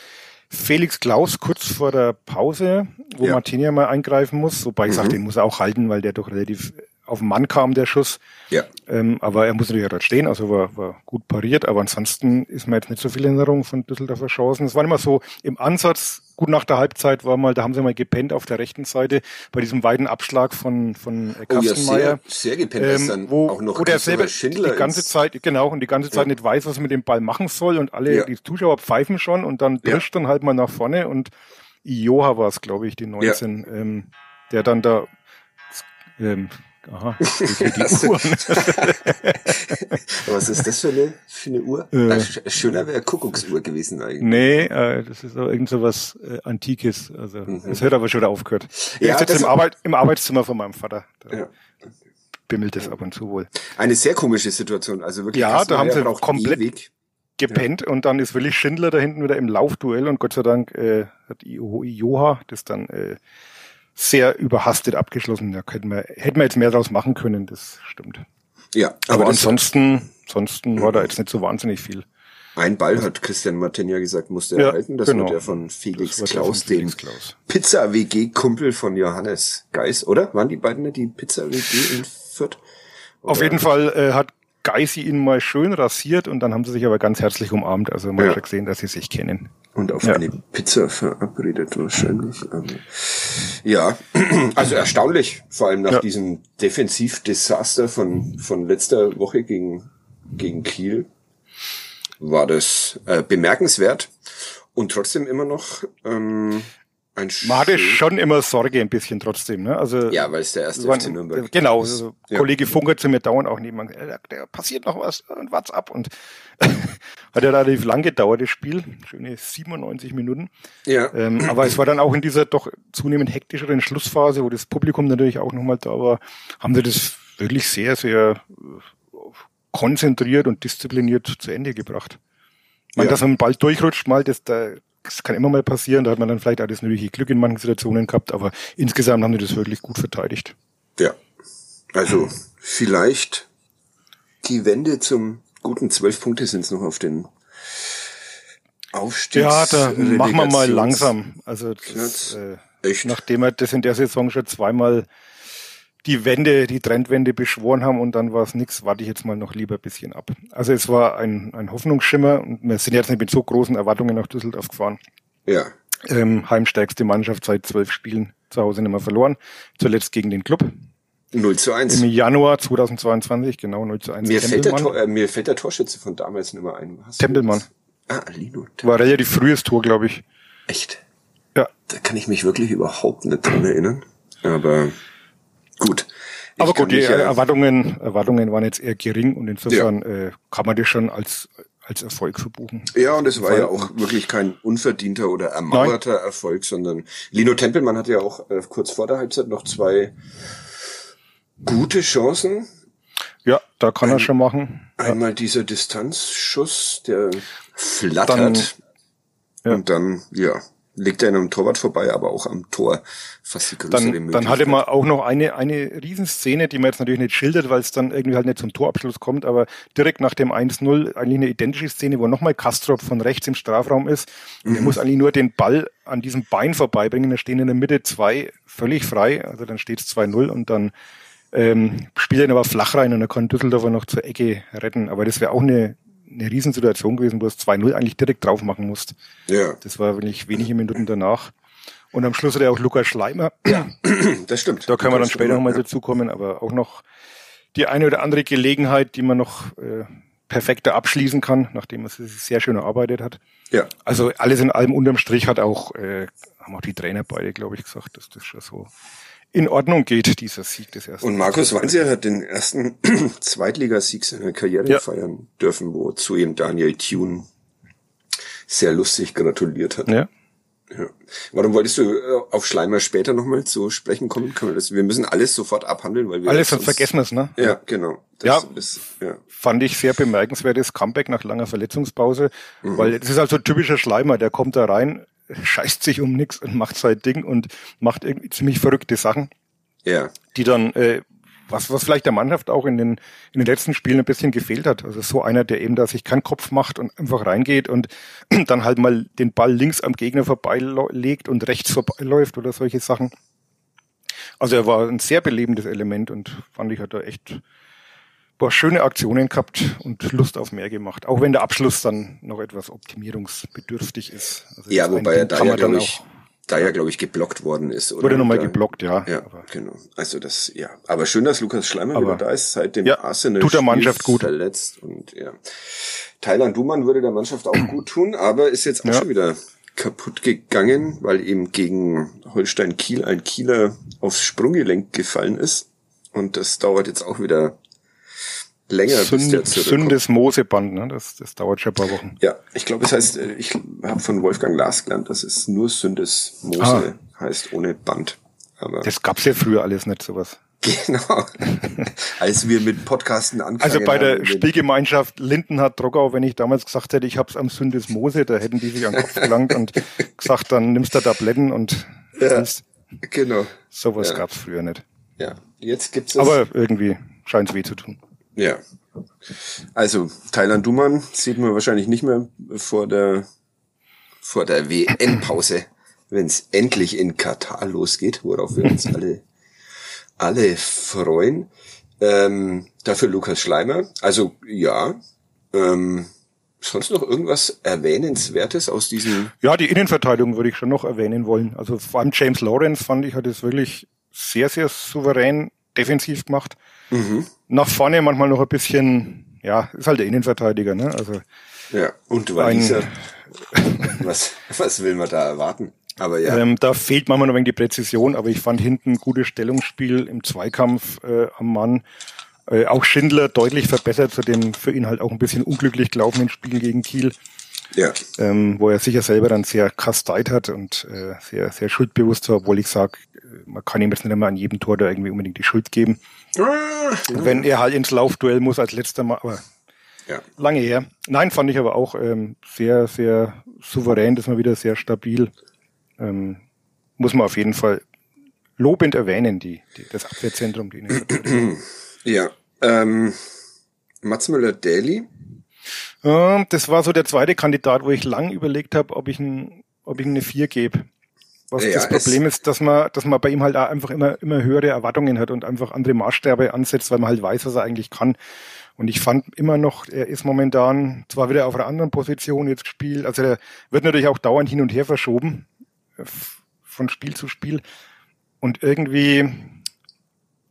Felix Klaus kurz vor der Pause, wo ja. Martinia mal eingreifen muss, wobei ich mhm. sage, den muss er auch halten, weil der doch relativ auf den Mann kam, der Schuss. Ja. Ähm, aber er muss natürlich dort stehen, also war, war gut pariert, aber ansonsten ist mir jetzt nicht so viel Erinnerung von Düsseldorfer Chancen. Es war immer so, im Ansatz, gut nach der Halbzeit war mal, da haben sie mal gepennt auf der rechten Seite, bei diesem weiten Abschlag von, von Kastenmeier. Oh ja, sehr, sehr gepennt, ähm, dann wo, auch noch wo der selber Schindler die ganze Zeit, genau, und die ganze Zeit ja. nicht weiß, was er mit dem Ball machen soll und alle, ja. die Zuschauer pfeifen schon und dann drischt dann halt mal nach vorne und Ioha war es, glaube ich, die 19, ähm, der dann da ähm, Aha, die Uhr. Was ist das für eine, für eine Uhr? Äh, schöner wäre Kuckucksuhr gewesen eigentlich. Nee, äh, das ist auch irgend so was äh, Antikes. Also mhm. das hört aber schon wieder aufgehört. Ja, ist jetzt im, Arbeit, im Arbeitszimmer von meinem Vater. Da ja. bimmelt es ab und zu wohl. Eine sehr komische Situation. Also wirklich. Ja, da haben sie komplett ewig. gepennt ja. und dann ist Willi Schindler da hinten wieder im Laufduell und Gott sei Dank äh, hat Joha das dann äh, sehr überhastet abgeschlossen. Da hätten wir, hätten wir jetzt mehr draus machen können, das stimmt. Ja, aber, aber ansonsten, ansonsten war da jetzt nicht so wahnsinnig viel. Ein Ball hat Christian Martin ja gesagt, musste er ja, erhalten. Das genau. war der von Felix Klaus, dem Pizza-WG-Kumpel von Johannes Geis, oder? Waren die beiden die Pizza-WG in Fürth? Oder? Auf jeden Fall äh, hat Geisi ihn mal schön rasiert und dann haben sie sich aber ganz herzlich umarmt. Also man ja. hat gesehen, dass sie sich kennen. Und auf ja. eine Pizza verabredet wahrscheinlich. ja, also erstaunlich, vor allem nach ja. diesem Defensivdesaster von, von letzter Woche gegen, gegen Kiel war das äh, bemerkenswert und trotzdem immer noch ähm, ein Man hatte schon immer Sorge ein bisschen trotzdem, ne? Also ja, weil es der erste FC Nürnberg Genau, also ja. Kollege Funker zu mir dauernd auch nebenan, äh, der passiert noch was und what's up und hat ja relativ lang gedauert das Spiel, schöne 97 Minuten. Ja. Ähm, aber es war dann auch in dieser doch zunehmend hektischeren Schlussphase, wo das Publikum natürlich auch nochmal da war, haben sie das wirklich sehr, sehr konzentriert und diszipliniert zu Ende gebracht. Man, ja. dass man bald durchrutscht, mal, das, das kann immer mal passieren, da hat man dann vielleicht das nötige Glück in manchen Situationen gehabt, aber insgesamt haben die das wirklich gut verteidigt. Ja. Also vielleicht die Wende zum guten zwölf Punkte sind es noch auf den Aufstiegs Ja, da machen wir mal langsam. Also das, äh, Echt? nachdem wir das in der Saison schon zweimal die Wende, die Trendwende beschworen haben und dann war es nichts, warte ich jetzt mal noch lieber ein bisschen ab. Also es war ein, ein Hoffnungsschimmer und wir sind jetzt nicht mit so großen Erwartungen nach Düsseldorf gefahren. Ja. Ähm, heimstärkste Mannschaft seit zwölf Spielen zu Hause nicht mehr verloren. Zuletzt gegen den Club. 0 zu 1. Im Januar 2022, genau 0 zu 1. Mir, fällt der, Tor, äh, mir fällt der Torschütze von damals nicht mehr ein. Hast Tempelmann. Ah, Lino. War relativ frühes Tor, glaube ich. Echt? Ja. Da kann ich mich wirklich überhaupt nicht dran erinnern. Aber gut. Ich Aber gut, die äh, Erwartungen, Erwartungen waren jetzt eher gering und insofern ja. äh, kann man das schon als als Erfolg verbuchen. Ja, und es war ja auch wirklich kein unverdienter oder ermauerter Nein. Erfolg, sondern Lino Tempelmann hatte ja auch äh, kurz vor der Halbzeit noch zwei gute Chancen. Ja, da kann Ein, er schon machen. Einmal ja. dieser Distanzschuss, der flattert dann, ja. und dann, ja, legt er in einem Torwart vorbei, aber auch am Tor fast die größere dann, Dann hatte man auch noch eine, eine Riesenszene, die man jetzt natürlich nicht schildert, weil es dann irgendwie halt nicht zum Torabschluss kommt, aber direkt nach dem 1-0 eigentlich eine identische Szene, wo nochmal Kastrop von rechts im Strafraum ist. Mhm. er muss eigentlich nur den Ball an diesem Bein vorbeibringen. Da stehen in der Mitte zwei völlig frei, also dann steht es 2-0 und dann ähm, spielt er ihn aber flach rein und er kann Düsseldorfer noch zur Ecke retten. Aber das wäre auch eine eine Riesensituation gewesen, wo es 2-0 eigentlich direkt drauf machen musst. Ja. Das war wirklich wenige Minuten danach. Und am Schluss hat er auch Lukas Schleimer. Ja, das stimmt. Da können wir dann später nochmal ja. dazukommen, aber auch noch die eine oder andere Gelegenheit, die man noch äh, perfekter abschließen kann, nachdem er sich sehr schön erarbeitet hat. Ja. Also alles in allem unterm Strich hat auch, äh, haben auch die Trainer beide, glaube ich, gesagt, dass das schon so in Ordnung geht, dieser Sieg des ersten. Und Markus Weinzer hat den ersten Zweitligasieg seiner Karriere ja. feiern dürfen, wo zu ihm Daniel Thune sehr lustig gratuliert hat. Ja. Ja. Warum wolltest du äh, auf Schleimer später nochmal zu sprechen kommen? Können wir, das, wir müssen alles sofort abhandeln, weil wir alles sonst vergessen ist, ne? Ja, genau. Ja, ist, ja, fand ich sehr bemerkenswertes Comeback nach langer Verletzungspause, mhm. weil das ist also typischer Schleimer, der kommt da rein, scheißt sich um nichts und macht sein Ding und macht irgendwie ziemlich verrückte Sachen. Ja. Die dann, äh, was, was vielleicht der Mannschaft auch in den, in den letzten Spielen ein bisschen gefehlt hat. Also so einer, der eben da sich keinen Kopf macht und einfach reingeht und dann halt mal den Ball links am Gegner vorbeilegt und rechts vorbeiläuft oder solche Sachen. Also er war ein sehr belebendes Element und fand ich, hat er echt paar schöne Aktionen gehabt und Lust auf mehr gemacht. Auch wenn der Abschluss dann noch etwas optimierungsbedürftig ist. Also ja, wobei er da ja, glaube ich, da ja, glaube ich, geblockt worden ist. Oder? Wurde nochmal geblockt, ja. Ja, aber genau. Also das, ja. Aber schön, dass Lukas Schleimer aber, wieder da ist, seit dem ja, Arsenal tut der Mannschaft gut. verletzt. Und ja. Thailand Dumann würde der Mannschaft auch gut tun, aber ist jetzt auch ja. schon wieder kaputt gegangen, weil eben gegen Holstein Kiel ein Kieler aufs Sprunggelenk gefallen ist. Und das dauert jetzt auch wieder länger, Sünd, bis der zurückkommt. Sündes Moseband, ne? Das, das dauert schon ein paar Wochen. Ja, ich glaube, es heißt, äh, ich habe von Wolfgang Lars gelernt, dass es nur Sündes Mose ah. heißt, ohne Band. Aber das gab's ja früher alles nicht, sowas. Genau. Als wir mit Podcasten angefangen Also bei der Spielgemeinschaft Lindenhardt Drockau, wenn ich damals gesagt hätte, ich hab's am Sündes Mose, da hätten die sich an den Kopf gelangt und gesagt, dann nimmst du Tabletten und ja, genau. Sowas ja. gab's früher nicht. Ja, jetzt gibt's es. Aber irgendwie scheint's weh zu tun. Ja. Also, Thailand Duman sieht man wahrscheinlich nicht mehr vor der, vor der WN-Pause, wenn es endlich in Katar losgeht, worauf wir uns alle, alle freuen. Ähm, dafür Lukas Schleimer. Also, ja, ähm, sonst noch irgendwas Erwähnenswertes aus diesem? Ja, die Innenverteidigung würde ich schon noch erwähnen wollen. Also vor allem James Lawrence fand ich, hat es wirklich sehr, sehr souverän defensiv gemacht. Mhm. Nach vorne manchmal noch ein bisschen, ja, ist halt der Innenverteidiger, ne? Also ja, und Waliser, was, was will man da erwarten? Aber ja. Ähm, da fehlt manchmal noch ein wenig die Präzision, aber ich fand hinten ein gutes Stellungsspiel im Zweikampf äh, am Mann. Äh, auch Schindler deutlich verbessert zu dem für ihn halt auch ein bisschen unglücklich gelaufenen Spiel gegen Kiel. Ja. Ähm, wo er sicher selber dann sehr kasteit hat und äh, sehr, sehr schuldbewusst war, obwohl ich sage, man kann ihm jetzt nicht immer an jedem Tor da irgendwie unbedingt die Schuld geben. Wenn er halt ins Laufduell muss als letzter Mal, aber ja. lange her. Nein, fand ich aber auch ähm, sehr, sehr souverän, das mal wieder sehr stabil. Ähm, muss man auf jeden Fall lobend erwähnen, die, die das Abwehrzentrum. Die ja, ähm, Mats Müller-Daly. Ähm, das war so der zweite Kandidat, wo ich lang überlegt habe, ob ich ein, ob ich eine 4 gebe. Was ja, das Problem ist, dass man, dass man bei ihm halt auch einfach immer, immer höhere Erwartungen hat und einfach andere Maßstäbe ansetzt, weil man halt weiß, was er eigentlich kann. Und ich fand immer noch, er ist momentan zwar wieder auf einer anderen Position jetzt gespielt, also er wird natürlich auch dauernd hin und her verschoben, von Spiel zu Spiel. Und irgendwie,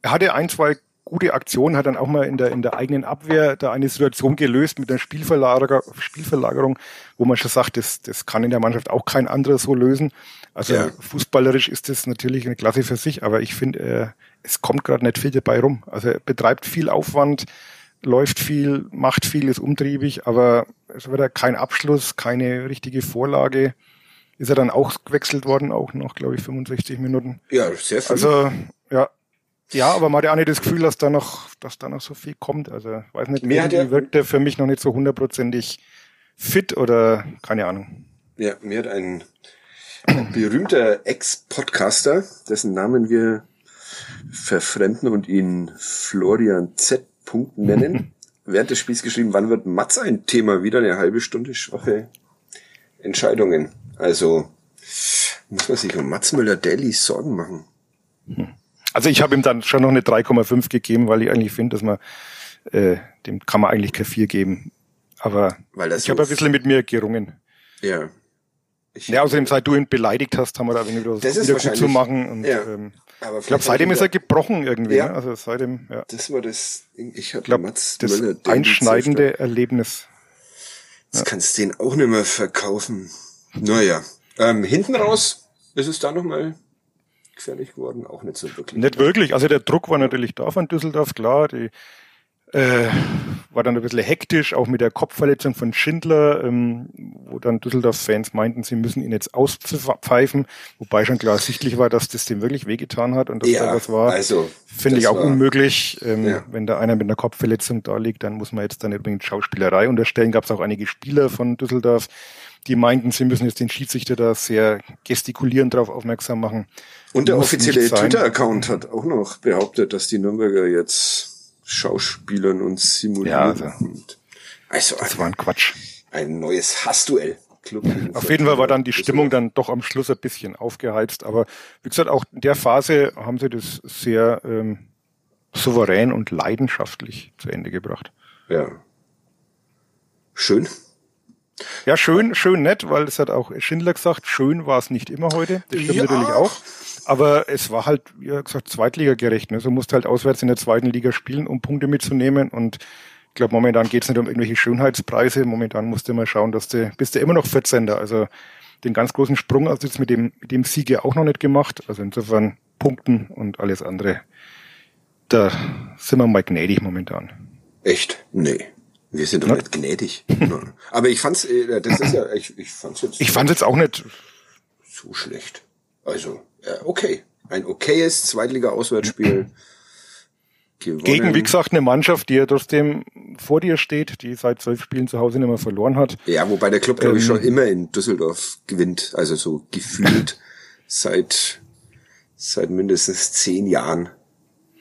er hatte ein, zwei gute Aktionen, hat dann auch mal in der, in der eigenen Abwehr da eine Situation gelöst mit einer Spielverlager, Spielverlagerung, wo man schon sagt, das, das kann in der Mannschaft auch kein anderer so lösen. Also ja. fußballerisch ist das natürlich eine Klasse für sich, aber ich finde, äh, es kommt gerade nicht viel dabei rum. Also er betreibt viel Aufwand, läuft viel, macht viel, ist umtriebig, aber es wird kein Abschluss, keine richtige Vorlage. Ist er dann auch gewechselt worden, auch noch, glaube ich, 65 Minuten. Ja, sehr viel. Also, ja. Ja, aber man hat ja auch nicht das Gefühl, dass da noch, dass da noch so viel kommt. Also, weiß nicht, mir hat er, wirkt er für mich noch nicht so hundertprozentig fit oder keine Ahnung. Ja, mir hat ein, ein berühmter Ex-Podcaster, dessen Namen wir verfremden und ihn Florian Z. Nennen. Während des Spiels geschrieben, wann wird Mats ein Thema? Wieder eine halbe Stunde schwache Entscheidungen. Also muss man sich um Mats Müller-Daly Sorgen machen. Also ich habe ihm dann schon noch eine 3,5 gegeben, weil ich eigentlich finde, dass man äh, dem kann man eigentlich kein 4 geben. Aber ich so habe ein bisschen mit mir gerungen. Ja. Ich ja, außerdem, seit du ihn beleidigt hast, haben wir da wenig wieder, wieder gut zu machen. Und, ja. ähm, aber ich glaube, seitdem ist er gebrochen irgendwie. Ja. Ne? Also seitdem, ja. Das war das, ich glaub, Mats das Möller, einschneidende Erlebnis. Das ja. kannst du den auch nicht mehr verkaufen. Naja. Ähm, hinten raus ist es da nochmal gefährlich geworden, auch nicht so wirklich. Nicht wirklich. Also der Druck war natürlich da von Düsseldorf, klar. Die äh, war dann ein bisschen hektisch, auch mit der Kopfverletzung von Schindler, ähm, wo dann Düsseldorf-Fans meinten, sie müssen ihn jetzt auspfeifen, wobei schon klar sichtlich war, dass das dem wirklich wehgetan hat und dass ja, da was war. Also, Finde ich auch war, unmöglich. Ähm, ja. Wenn da einer mit einer Kopfverletzung da liegt, dann muss man jetzt dann übrigens Schauspielerei unterstellen. Gab es auch einige Spieler von Düsseldorf, die meinten, sie müssen jetzt den Schiedsrichter da sehr gestikulierend darauf aufmerksam machen. Und der offizielle Twitter-Account hat auch noch behauptet, dass die Nürnberger jetzt Schauspielern und Simulieren. Ja, also, also das war ein Quatsch. Ein neues Hassduell. Club Auf jeden Fall war dann die Stimmung dann doch am Schluss ein bisschen aufgeheizt. Aber wie gesagt, auch in der Phase haben sie das sehr ähm, souverän und leidenschaftlich zu Ende gebracht. Ja. Schön. Ja, schön, schön nett, weil es hat auch Schindler gesagt, schön war es nicht immer heute. Das stimmt ja. natürlich auch. Aber es war halt, wie gesagt, zweitligagerecht. Ne? So musst halt auswärts in der zweiten Liga spielen, um Punkte mitzunehmen. Und ich glaube, momentan geht es nicht um irgendwelche Schönheitspreise. Momentan musst du mal schauen, dass du, bist du immer noch 14. Also den ganz großen Sprung hast du jetzt mit dem, mit dem Sieg ja auch noch nicht gemacht. Also insofern Punkten und alles andere. Da sind wir mal gnädig momentan. Echt? Nee. Wir sind doch nicht gnädig. Aber ich fand's, äh, das ist ja, ich, ich fand's jetzt. Ich fand's jetzt auch nicht so schlecht. Also, okay. Ein okayes Zweitliga-Auswärtsspiel. Gegen, wie gesagt, eine Mannschaft, die ja trotzdem vor dir steht, die seit zwölf Spielen zu Hause nicht mehr verloren hat. Ja, wobei der Club, glaube ich, ähm, schon immer in Düsseldorf gewinnt. Also so gefühlt seit, seit mindestens zehn Jahren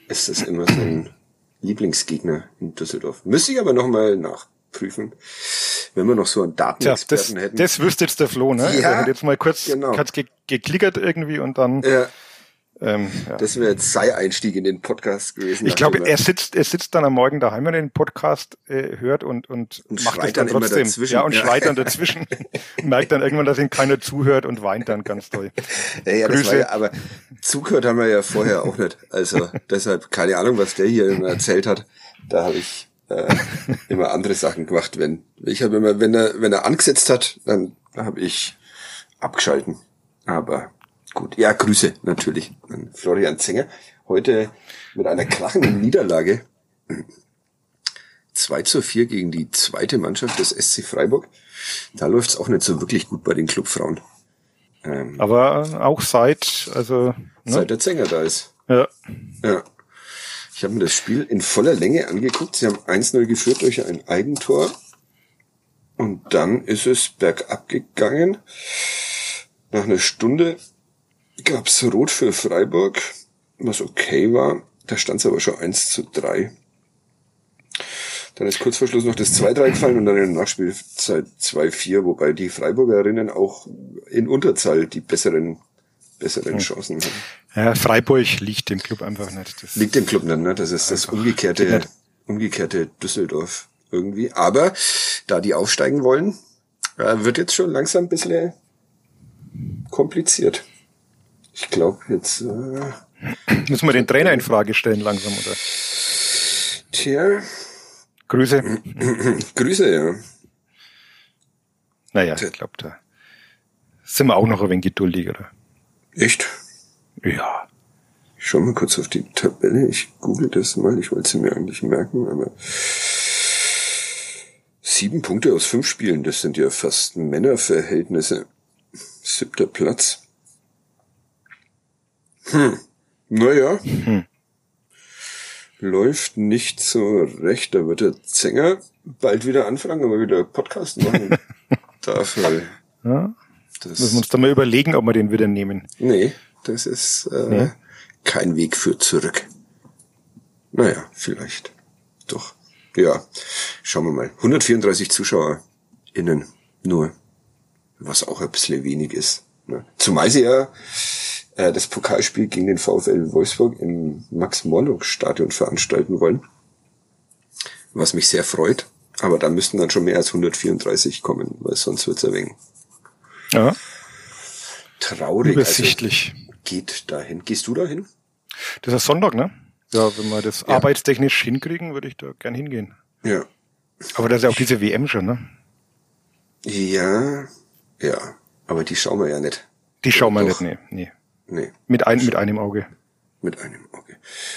ist das immer so ein Lieblingsgegner in Düsseldorf. Müsste ich aber nochmal nachprüfen, wenn wir noch so einen Datenexperten ja, das, hätten. Das wüsste jetzt der Flo, ne? Ja, also jetzt mal kurz, genau. kurz ge geklickert irgendwie und dann. Ja. Ähm, ja. Das wäre jetzt sei Einstieg in den Podcast gewesen. Ich glaube, er sitzt, er sitzt dann am Morgen daheim, wenn er den Podcast äh, hört und, und, und macht es dann, trotzdem. Ja, und ja. schreit dann dazwischen. merkt dann irgendwann, dass ihm keiner zuhört und weint dann ganz toll. Ja, ja, Grüße. Das ja, aber zugehört haben wir ja vorher auch nicht. Also deshalb keine Ahnung, was der hier erzählt hat. Da habe ich äh, immer andere Sachen gemacht. Wenn ich habe immer, wenn er wenn er angesetzt hat, dann habe ich abgeschalten. Aber Gut, ja, Grüße natürlich an Florian Zenger. Heute mit einer krachenden Niederlage. 2 zu 4 gegen die zweite Mannschaft des SC Freiburg. Da läuft's auch nicht so wirklich gut bei den Clubfrauen. Ähm, Aber auch seit, also. Ne? Seit der Zänger da ist. Ja. Ja. Ich habe mir das Spiel in voller Länge angeguckt. Sie haben 1-0 geführt durch ein Eigentor. Und dann ist es bergab gegangen. Nach einer Stunde gab's Rot für Freiburg, was okay war. Da stand es aber schon 1 zu 3. Dann ist kurz vor Schluss noch das 2-3 gefallen und dann in der Nachspielzeit 2-4, wobei die Freiburgerinnen auch in Unterzahl die besseren, besseren hm. Chancen haben. Ja, Freiburg liegt dem Club einfach nicht. Das liegt dem Club nicht, ne? Das ist das umgekehrte, umgekehrte Düsseldorf irgendwie. Aber da die aufsteigen wollen, äh, wird jetzt schon langsam ein bisschen kompliziert. Ich glaube jetzt. Äh, Müssen wir den Trainer in Frage stellen langsam, oder? Tja, Grüße. Grüße, ja. Naja, ich glaube, da sind wir auch noch ein wenig geduldiger. Echt? Ja. Ich schau mal kurz auf die Tabelle. Ich google das mal. Ich wollte sie mir eigentlich merken, aber sieben Punkte aus fünf Spielen, das sind ja fast Männerverhältnisse. Siebter Platz. Hm. Naja. Hm läuft nicht so recht. Da wird der Zänger bald wieder anfangen, aber wieder Podcast machen darf. Weil ja. Das Müssen wir uns dann mal überlegen, ob wir den wieder nehmen. Nee, das ist äh, nee. kein Weg für zurück. Naja, vielleicht. Doch. Ja, schauen wir mal. 134 Zuschauer innen nur. Was auch ein bisschen wenig ist. Ne? Zumal sie ja äh, das Pokalspiel gegen den VfL Wolfsburg im Max-Morlock-Stadion veranstalten wollen. Was mich sehr freut. Aber da müssten dann schon mehr als 134 kommen, weil sonst wird's ein wenig ja. traurig. Übersichtlich. Also geht dahin. Gehst du dahin? Das ist Sonntag, ne? Ja, wenn wir das ja. arbeitstechnisch hinkriegen, würde ich da gern hingehen. Ja. Aber das ist ja auch diese WM schon, ne? Ja, ja. Aber die schauen wir ja nicht. Die schauen wir nicht, nee, nee. Nee. Mit, ein, mit einem Auge. Mit einem Auge.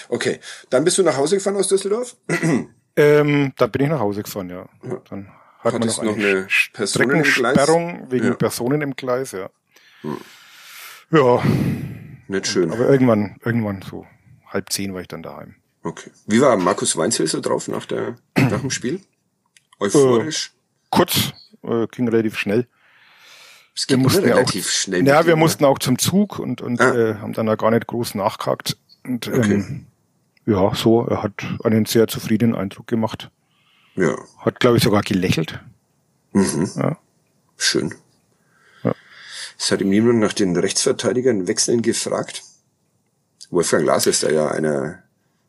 Okay. Dann bist du nach Hause gefahren aus Düsseldorf? ähm, dann bin ich nach Hause gefahren, ja. ja. Dann hat man noch eine, noch eine Streckensperrung wegen ja. Personen im Gleis, ja. Hm. Ja. Nicht schön. Aber irgendwann, irgendwann so halb zehn war ich dann daheim. Okay. Wie war Markus Weinzel so drauf nach, der, nach dem Spiel? Euphorisch? Äh, kurz, äh, ging relativ schnell. Es wir mussten relativ auch, schnell. Ja, wir mussten auch zum Zug und, und ah. äh, haben dann da gar nicht groß nachgehakt. Und okay. ähm, ja, so, er hat einen sehr zufriedenen Eindruck gemacht. Ja. Hat, glaube ich, sogar gelächelt. Mhm. Ja. Schön. Ja. Es hat ihm niemand nach den Rechtsverteidigern wechseln gefragt. Wolfgang Lars ist da ja einer,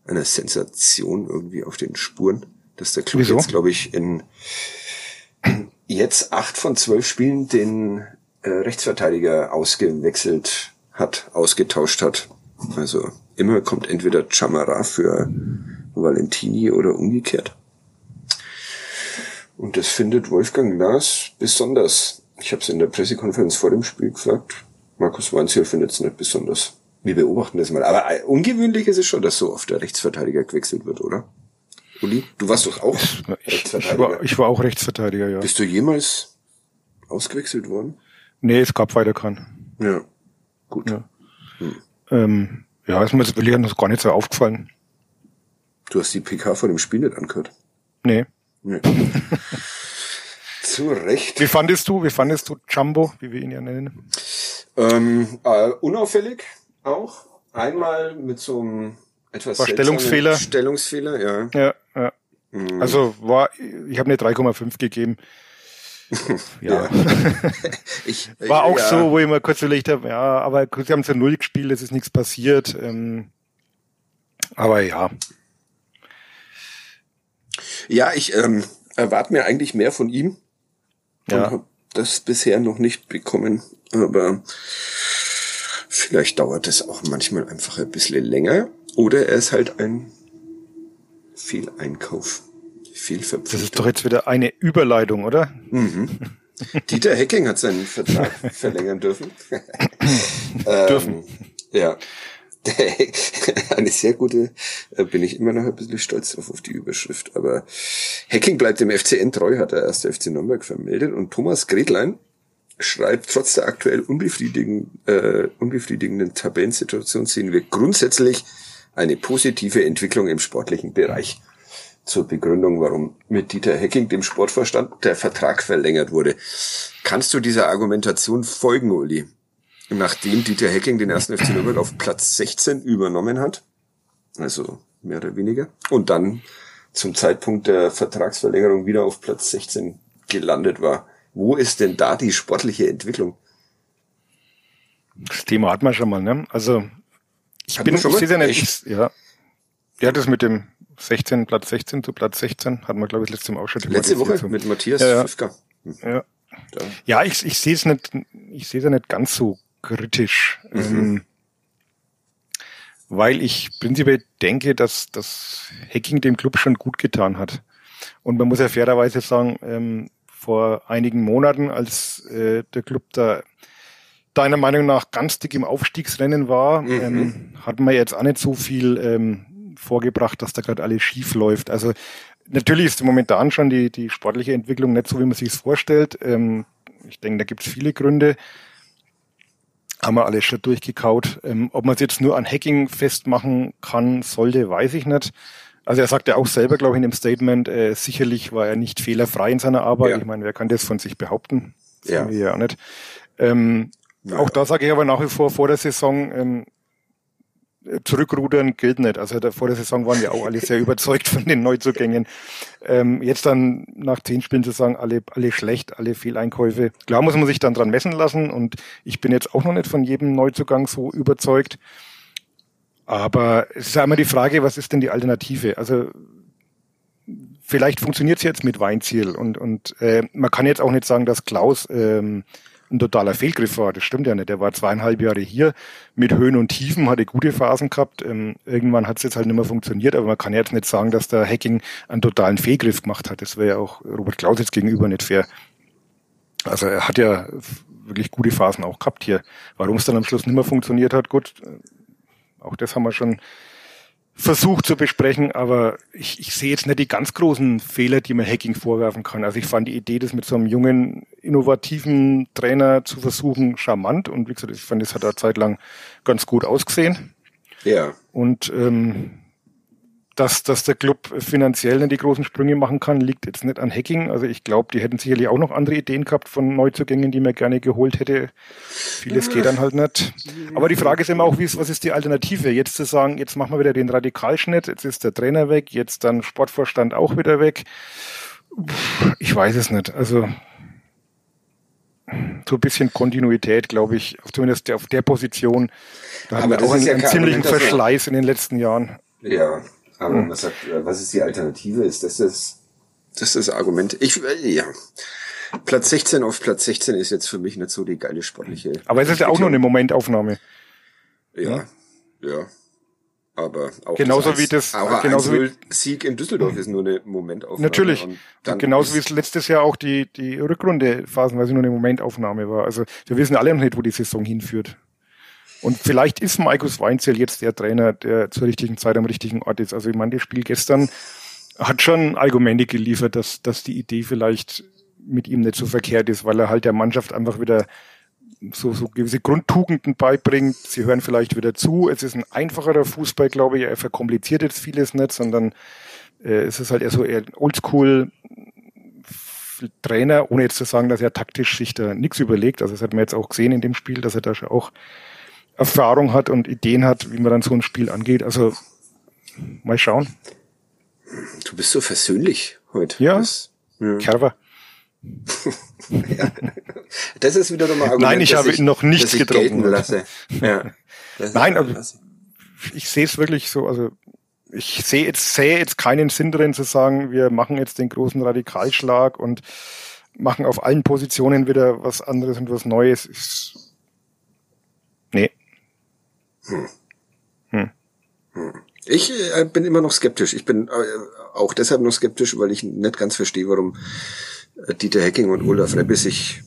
einer Sensation irgendwie auf den Spuren, dass der Club Wieso? jetzt, glaube ich, in jetzt acht von zwölf Spielen den äh, Rechtsverteidiger ausgewechselt hat, ausgetauscht hat. Also immer kommt entweder Chamara für Valentini oder umgekehrt. Und das findet Wolfgang Glas besonders. Ich habe es in der Pressekonferenz vor dem Spiel gesagt. Markus Weinziel findet es nicht besonders. Wir beobachten das mal. Aber äh, ungewöhnlich ist es schon, dass so oft der Rechtsverteidiger gewechselt wird, oder? Uli, du warst doch auch ich, ich, war, ich war auch Rechtsverteidiger, ja. Bist du jemals ausgewechselt worden? Nee, es gab weiter keinen. Ja, gut. Ja, hm. ähm, ja ist mir jetzt wirklich gar nicht so aufgefallen. Du hast die PK vor dem Spiel nicht angehört? Nee. Nee. Zu Recht. Wie fandest du, wie fandest du Jumbo, wie wir ihn ja nennen? Ähm, äh, unauffällig auch. Einmal mit so einem etwas war Stellungsfehler. Stellungsfehler, ja. Ja, ja. Mhm. Also war, ich habe eine 3,5 gegeben. ja. ja. ich, war auch ja. so, wo ich mal kurz überlegt habe, ja, aber sie haben zu Null gespielt, es ist nichts passiert. Ähm, aber ja. Ja, ich ähm, erwarte mir eigentlich mehr von ihm. Ja. habe das bisher noch nicht bekommen, aber vielleicht dauert es auch manchmal einfach ein bisschen länger. Oder er ist halt ein Fehleinkauf. Fehlverpflichtung. Das ist doch jetzt wieder eine Überleitung, oder? Mhm. Dieter Hecking hat seinen Vertrag verlängern dürfen. dürfen. Ähm, ja. Eine sehr gute, äh, bin ich immer noch ein bisschen stolz drauf auf die Überschrift. Aber Hacking bleibt dem FCN treu, hat der erste FC Nürnberg vermeldet. Und Thomas Gretlein schreibt, trotz der aktuell unbefriedigenden, äh, unbefriedigenden Tabellensituation sehen wir grundsätzlich eine positive Entwicklung im sportlichen Bereich. Zur Begründung, warum mit Dieter Hecking, dem Sportvorstand, der Vertrag verlängert wurde. Kannst du dieser Argumentation folgen, Uli? Nachdem Dieter Hecking den ersten FC Nürnberg auf Platz 16 übernommen hat, also mehr oder weniger, und dann zum Zeitpunkt der Vertragsverlängerung wieder auf Platz 16 gelandet war. Wo ist denn da die sportliche Entwicklung? Das Thema hat man schon mal, ne? Also ich hat bin schon ich sehe ja nicht, ja. Ja, das mit dem 16, Platz 16 zu Platz 16 hatten wir, glaube ich, letzte Mal auch schon Letzte Woche mit Matthias ja, Fifka. Hm. Ja. Ja, ich, ich sehe es nicht, ich sehe es ja nicht ganz so kritisch. Mhm. Ähm, weil ich prinzipiell denke, dass das Hacking dem Club schon gut getan hat. Und man muss ja fairerweise sagen, ähm, vor einigen Monaten, als äh, der Club da deiner Meinung nach ganz dick im Aufstiegsrennen war, mhm. ähm, hat man jetzt auch nicht so viel ähm, vorgebracht, dass da gerade alles schief läuft. Also natürlich ist momentan schon die, die sportliche Entwicklung nicht so, wie man sich es vorstellt. Ähm, ich denke, da gibt es viele Gründe haben wir alles schon durchgekaut. Ähm, ob man es jetzt nur an Hacking festmachen kann, sollte, weiß ich nicht. Also er sagt ja auch selber, glaube ich, in dem Statement, äh, sicherlich war er nicht fehlerfrei in seiner Arbeit. Ja. Ich meine, wer kann das von sich behaupten? Das ja. wir ja auch nicht. Ähm, ja. Auch da sage ich aber nach wie vor vor der Saison, ähm, zurückrudern gilt nicht. Also vor der Saison waren wir auch alle sehr überzeugt von den Neuzugängen. Ähm, jetzt dann nach zehn Spielen zu sagen, alle, alle schlecht, alle Fehleinkäufe. Klar muss man sich dann dran messen lassen und ich bin jetzt auch noch nicht von jedem Neuzugang so überzeugt. Aber es ist immer die Frage, was ist denn die Alternative? Also vielleicht funktioniert es jetzt mit Weinziel und, und äh, man kann jetzt auch nicht sagen, dass Klaus ähm, ein totaler Fehlgriff war. Das stimmt ja nicht. Der war zweieinhalb Jahre hier mit Höhen und Tiefen, hatte gute Phasen gehabt. Ähm, irgendwann hat es jetzt halt nicht mehr funktioniert, aber man kann jetzt nicht sagen, dass der Hacking einen totalen Fehlgriff gemacht hat. Das wäre ja auch Robert Klaus jetzt gegenüber nicht fair. Also er hat ja wirklich gute Phasen auch gehabt hier. Warum es dann am Schluss nicht mehr funktioniert hat, gut, äh, auch das haben wir schon versucht zu besprechen, aber ich, ich sehe jetzt nicht die ganz großen Fehler, die man Hacking vorwerfen kann. Also ich fand die Idee, das mit so einem jungen, innovativen Trainer zu versuchen, charmant und wie gesagt, ich fand, das hat eine Zeit lang ganz gut ausgesehen. Ja. Und ähm, dass, dass der Club finanziell nicht die großen Sprünge machen kann, liegt jetzt nicht an Hacking. Also ich glaube, die hätten sicherlich auch noch andere Ideen gehabt von Neuzugängen, die man gerne geholt hätte. Vieles geht dann halt nicht. Aber die Frage ist immer auch, wie ist, was ist die Alternative? Jetzt zu sagen, jetzt machen wir wieder den Radikalschnitt, jetzt ist der Trainer weg, jetzt dann Sportvorstand auch wieder weg. Ich weiß es nicht. Also so ein bisschen Kontinuität, glaube ich, zumindest auf der Position. Da haben wir auch einen, ja einen ziemlichen Verschleiß in den letzten Jahren. Ja, aber hm. was, sagt, äh, was ist die Alternative? Ist das das, das, ist das Argument? Ich, äh, ja. Platz 16 auf Platz 16 ist jetzt für mich nicht so die geile sportliche. Aber es ist ja auch nur eine Momentaufnahme. Ja, ja. ja. Aber auch genauso das wie das aber genauso wie Sieg in Düsseldorf ist nur eine Momentaufnahme. Natürlich. Und genauso wie es letztes Jahr auch die die Rückrunde phasenweise nur eine Momentaufnahme war. Also wir wissen alle noch nicht, wo die Saison hinführt. Und vielleicht ist Markus Weinzel jetzt der Trainer, der zur richtigen Zeit am richtigen Ort ist. Also ich meine, das Spiel gestern hat schon Argumente geliefert, dass, dass die Idee vielleicht mit ihm nicht so verkehrt ist, weil er halt der Mannschaft einfach wieder so, so gewisse Grundtugenden beibringt. Sie hören vielleicht wieder zu. Es ist ein einfacherer Fußball, glaube ich. Er verkompliziert jetzt vieles nicht, sondern äh, es ist halt eher so eher oldschool Trainer, ohne jetzt zu sagen, dass er taktisch sich da nichts überlegt. Also das hat man jetzt auch gesehen in dem Spiel, dass er da schon auch Erfahrung hat und Ideen hat, wie man dann so ein Spiel angeht. Also mal schauen. Du bist so versöhnlich heute. Ja, das, ja. Kerber. ja. Das ist wieder nochmal Argument, Nein, ich habe ihn noch nicht getrunken. Lasse. Ja. Nein, also ich sehe es wirklich so, also ich sehe jetzt, sehe jetzt keinen Sinn drin zu sagen, wir machen jetzt den großen Radikalschlag und machen auf allen Positionen wieder was anderes und was Neues. Ich. Hm. Hm. Hm. Ich äh, bin immer noch skeptisch. Ich bin äh, auch deshalb noch skeptisch, weil ich nicht ganz verstehe, warum äh, Dieter Hecking und Olaf Rebbe sich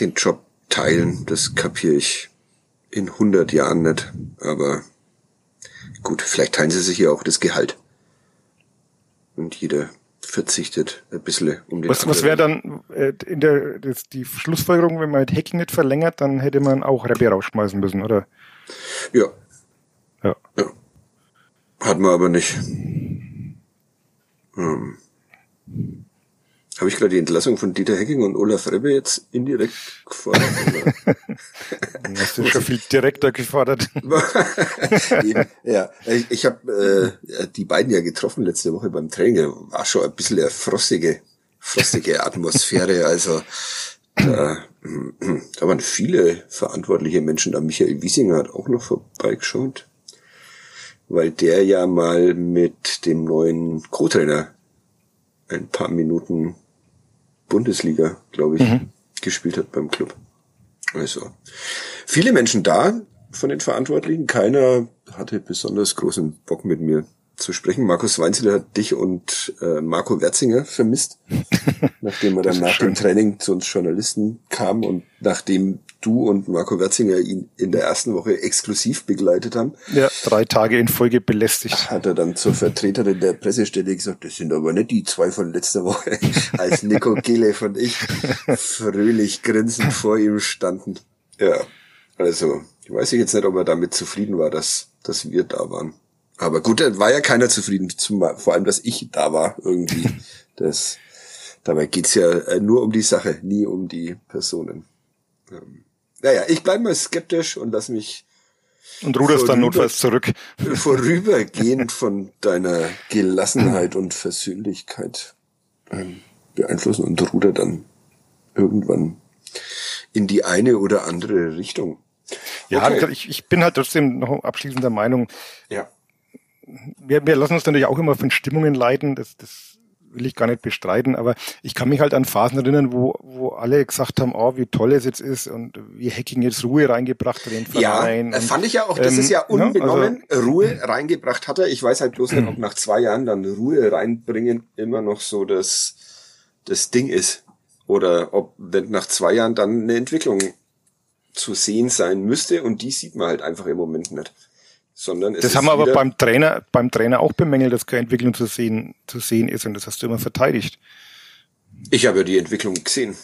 den Job teilen. Das kapiere ich in 100 Jahren nicht. Aber gut, vielleicht teilen sie sich ja auch das Gehalt. Und jeder verzichtet, ein bisschen. Um den was was wäre dann äh, in der das, die Schlussfolgerung, wenn man halt Hacking nicht verlängert, dann hätte man auch Rebbe rausschmeißen müssen, oder? Ja. Ja. ja. Hat man aber nicht. Hm. Habe ich gerade die Entlassung von Dieter Hecking und Olaf Rebbe jetzt indirekt gefordert? Hast du schon viel direkter gefordert? ja, ich, ich habe äh, die beiden ja getroffen letzte Woche beim Training. War schon ein bisschen eine frostige, frostige Atmosphäre. Also da, da waren viele verantwortliche Menschen. Da Michael Wiesinger hat auch noch vorbeigeschaut, weil der ja mal mit dem neuen Co-Trainer ein paar Minuten Bundesliga, glaube ich, mhm. gespielt hat beim Club. Also viele Menschen da von den Verantwortlichen. Keiner hatte besonders großen Bock mit mir zu sprechen. Markus Weinzler hat dich und äh, Marco Werzinger vermisst, nachdem er dann nach schön. dem Training zu uns Journalisten kam und nachdem du und Marco Werzinger ihn in der ersten Woche exklusiv begleitet haben. Ja, drei Tage in Folge belästigt. Hat er dann zur Vertreterin der Pressestelle gesagt, das sind aber nicht die zwei von letzter Woche, als Nico Gelev und ich fröhlich grinsend vor ihm standen. Ja, also, ich weiß jetzt nicht, ob er damit zufrieden war, dass, dass wir da waren. Aber gut, da war ja keiner zufrieden, zum, vor allem, dass ich da war irgendwie. Das, dabei geht's ja äh, nur um die Sache, nie um die Personen. Ähm, naja, ich bleibe mal skeptisch und lass mich und ruderst dann notfalls zurück. Vorübergehend von deiner Gelassenheit und Versöhnlichkeit ähm, beeinflussen und ruder dann irgendwann in die eine oder andere Richtung. Ja, okay. ich, ich bin halt trotzdem noch abschließend der Meinung, ja wir, wir lassen uns natürlich auch immer von Stimmungen leiten, das, das will ich gar nicht bestreiten, aber ich kann mich halt an Phasen erinnern, wo, wo alle gesagt haben, oh, wie toll es jetzt ist und wie Hacking jetzt Ruhe reingebracht hat in den Verein. Ja, und, fand ich ja auch, das ähm, ist ja ne, unbenommen, also, Ruhe reingebracht hat er. Ich weiß halt bloß nicht, ob nach zwei Jahren dann Ruhe reinbringen immer noch so das, das Ding ist. Oder ob wenn nach zwei Jahren dann eine Entwicklung zu sehen sein müsste und die sieht man halt einfach im Moment nicht sondern es Das haben wir aber beim Trainer, beim Trainer auch bemängelt, dass keine Entwicklung zu sehen, zu sehen ist und das hast du immer verteidigt. Ich habe ja die Entwicklung gesehen.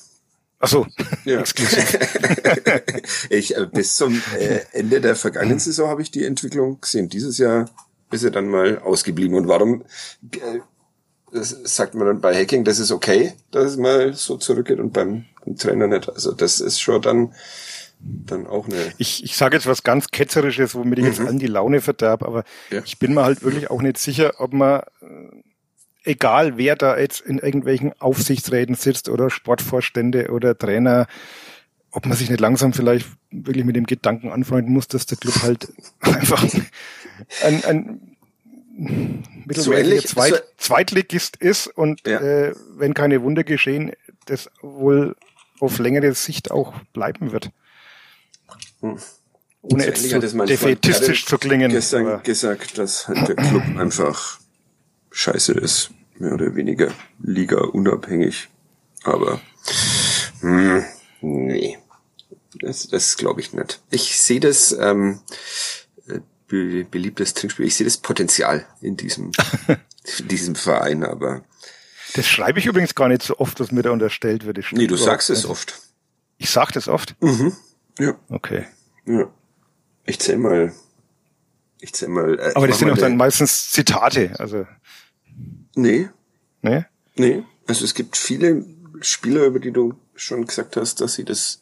Ach so, ja. ich, äh, bis zum äh, Ende der vergangenen Saison habe ich die Entwicklung gesehen. Dieses Jahr ist er dann mal ausgeblieben. Und warum äh, das sagt man dann bei Hacking, das ist okay, dass es mal so zurückgeht und beim, beim Trainer nicht. Also das ist schon dann dann auch eine. Ich, ich sage jetzt was ganz Ketzerisches, womit ich mhm. jetzt allen die Laune verderb, aber ja. ich bin mir halt wirklich auch nicht sicher, ob man, äh, egal wer da jetzt in irgendwelchen Aufsichtsräten sitzt oder Sportvorstände oder Trainer, ob man sich nicht langsam vielleicht wirklich mit dem Gedanken anfreunden muss, dass der Club halt einfach ein, ein mittelmäßiger so Zweit, so Zweitligist ist und ja. äh, wenn keine Wunder geschehen, das wohl auf längere Sicht auch bleiben wird. Hm. Ohne jetzt so defetistisch zu klingen. Gestern gesagt, dass halt der Club einfach scheiße ist. Mehr oder weniger Liga unabhängig. Aber hm, nee. Das, das glaube ich nicht. Ich sehe das ähm, be beliebtes Trinkspiel. Ich sehe das Potenzial in diesem, in diesem Verein, aber das schreibe ich übrigens gar nicht so oft, dass mir da unterstellt wird. Nee, du sagst es oft. Ich sag das oft? Mhm. Ja. Okay. Ja. Ich zähl mal. Ich zähl mal. Äh, Aber das sind doch dann meistens Zitate, also. Nee. Nee? Nee. Also es gibt viele Spieler, über die du schon gesagt hast, dass sie das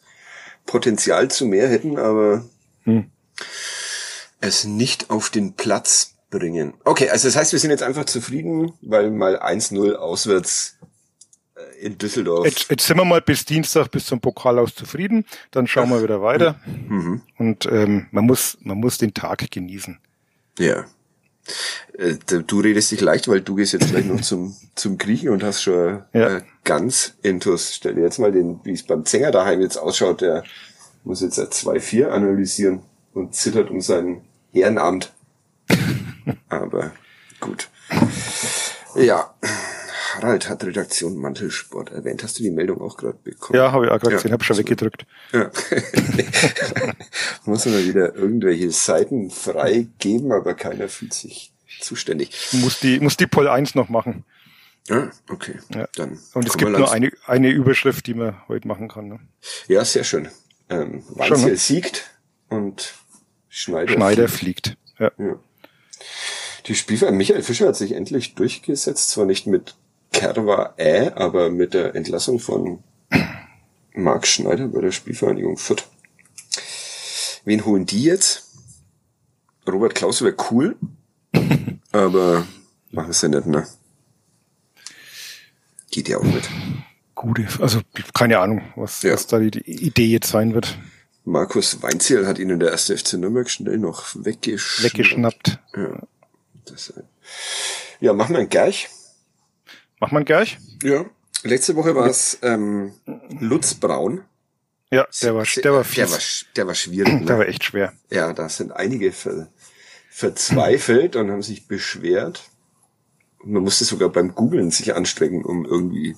Potenzial zu mehr hätten, aber hm. es nicht auf den Platz bringen. Okay, also das heißt, wir sind jetzt einfach zufrieden, weil mal 1-0 auswärts in Düsseldorf. Jetzt, jetzt sind wir mal bis Dienstag, bis zum Pokal aus zufrieden. Dann schauen wir wieder weiter. Mhm. Und ähm, man muss, man muss den Tag genießen. Ja. Äh, du redest dich leicht, weil du gehst jetzt gleich noch zum, zum Griechen und hast schon ja. äh, ganz Intus. Stell dir jetzt mal den, wie es beim Zänger daheim jetzt ausschaut, der muss jetzt 2-4 analysieren und zittert um sein Ehrenamt. Aber gut. Ja. Harald hat Redaktion Mantelsport erwähnt. Hast du die Meldung auch gerade bekommen? Ja, habe ich auch gerade ja, gesehen, habe schon weggedrückt. Ja. Muss man wieder irgendwelche Seiten freigeben, aber keiner fühlt sich zuständig. Muss die, muss die Pol 1 noch machen. Ah, okay. Ja. Dann Und es gibt nur eine, eine Überschrift, die man heute machen kann. Ne? Ja, sehr schön. Ähm, Weinziel ne? siegt und Schneider, Schneider fliegt. fliegt. Ja. ja. Die Spielverein Michael Fischer hat sich endlich durchgesetzt, zwar nicht mit Kerwa Ä, aber mit der Entlassung von Marc Schneider bei der Spielvereinigung Fürth. Wen holen die jetzt? Robert Klaus wäre cool, aber machen sie nicht, ne? Geht ja auch mit. Gute, also keine Ahnung, was, ja. was da die, Idee jetzt sein wird. Markus Weinziel hat ihn in der ersten FC Nürnberg schnell noch weggeschnappt. Weggeschnappt. Ja. Das, ja, machen wir einen Wir einen Gerch? Ja. Letzte Woche war es ähm, Lutz Braun. Ja, der war, der war, fies. Der war, der war schwierig. Ne? Der war echt schwer. Ja, da sind einige ver, verzweifelt und haben sich beschwert. Man musste sogar beim Googlen sich anstrengen, um irgendwie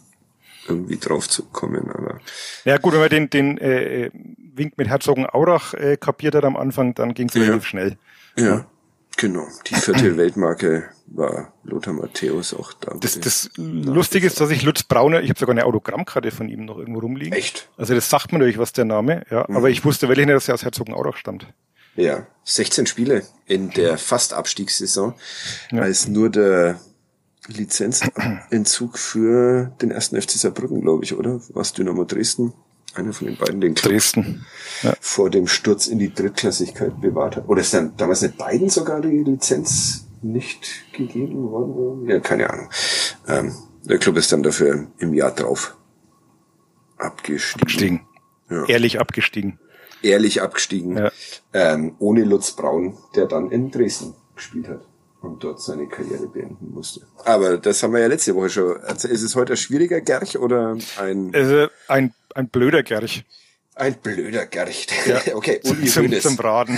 irgendwie drauf zu kommen. Aber ja gut, wenn man den, den äh, Wink mit Herzogenaurach äh, kapiert hat am Anfang, dann ging es ja. relativ schnell. Ja. Genau, die vierte Weltmarke war Lothar Matthäus auch da. Das, das Lustige ist, dass ich Lutz Brauner, ich habe sogar eine Autogrammkarte von ihm noch irgendwo rumliegen. Echt? Also das sagt man natürlich, was der Name, ja. Mhm. Aber ich wusste wirklich nicht, dass er aus Herzogenaurach stammt. Ja, 16 Spiele in der Fast-Abstiegssaison, ja. als nur der Lizenzentzug für den ersten FC Saarbrücken, glaube ich, oder? Was Dynamo Dresden? Einer von den beiden, den Club Dresden. Ja. vor dem Sturz in die Drittklassigkeit bewahrt hat. Oder ist dann damals nicht beiden sogar die Lizenz nicht gegeben worden? Ja, keine Ahnung. Ähm, der Club ist dann dafür im Jahr drauf abgestiegen. abgestiegen. Ja. Ehrlich abgestiegen. Ehrlich abgestiegen. Ja. Ähm, ohne Lutz Braun, der dann in Dresden gespielt hat und dort seine Karriere beenden musste. Aber das haben wir ja letzte Woche schon. Also ist es heute ein schwieriger Gerch oder ein... Also ein, ein blöder Gerch. Ein blöder Gerch. Ja. okay, Uli zum, Hönes. Zum Braten.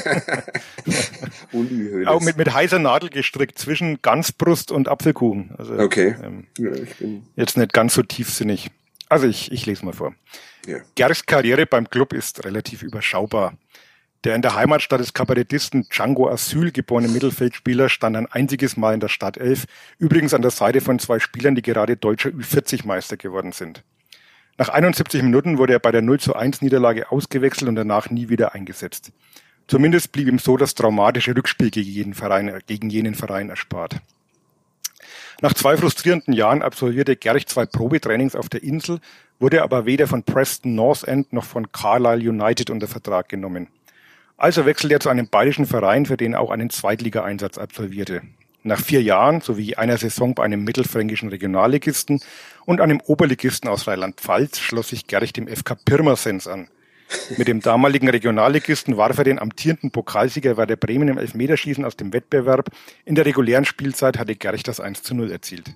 Uli Hönes. Auch mit, mit heißer Nadel gestrickt zwischen Ganzbrust und Apfelkuchen. Also, okay. Ähm, ja, ich bin jetzt nicht ganz so tiefsinnig. Also ich, ich lese mal vor. Ja. Gerchs Karriere beim Club ist relativ überschaubar. Der in der Heimatstadt des Kabarettisten Django Asyl geborene Mittelfeldspieler stand ein einziges Mal in der Startelf, übrigens an der Seite von zwei Spielern, die gerade deutscher Ü40-Meister geworden sind. Nach 71 Minuten wurde er bei der 0 zu 1 Niederlage ausgewechselt und danach nie wieder eingesetzt. Zumindest blieb ihm so das traumatische Rückspiel gegen jeden Verein, gegen jenen Verein erspart. Nach zwei frustrierenden Jahren absolvierte Gerch zwei Probetrainings auf der Insel, wurde aber weder von Preston North End noch von Carlisle United unter Vertrag genommen. Also wechselte er zu einem bayerischen Verein, für den er auch einen Zweitligaeinsatz absolvierte. Nach vier Jahren sowie einer Saison bei einem mittelfränkischen Regionalligisten und einem Oberligisten aus Rheinland-Pfalz schloss sich Gerich dem FK Pirmasens an. Mit dem damaligen Regionalligisten warf er den amtierenden Pokalsieger Werder Bremen im Elfmeterschießen aus dem Wettbewerb. In der regulären Spielzeit hatte Gerich das 1 zu 0 erzielt.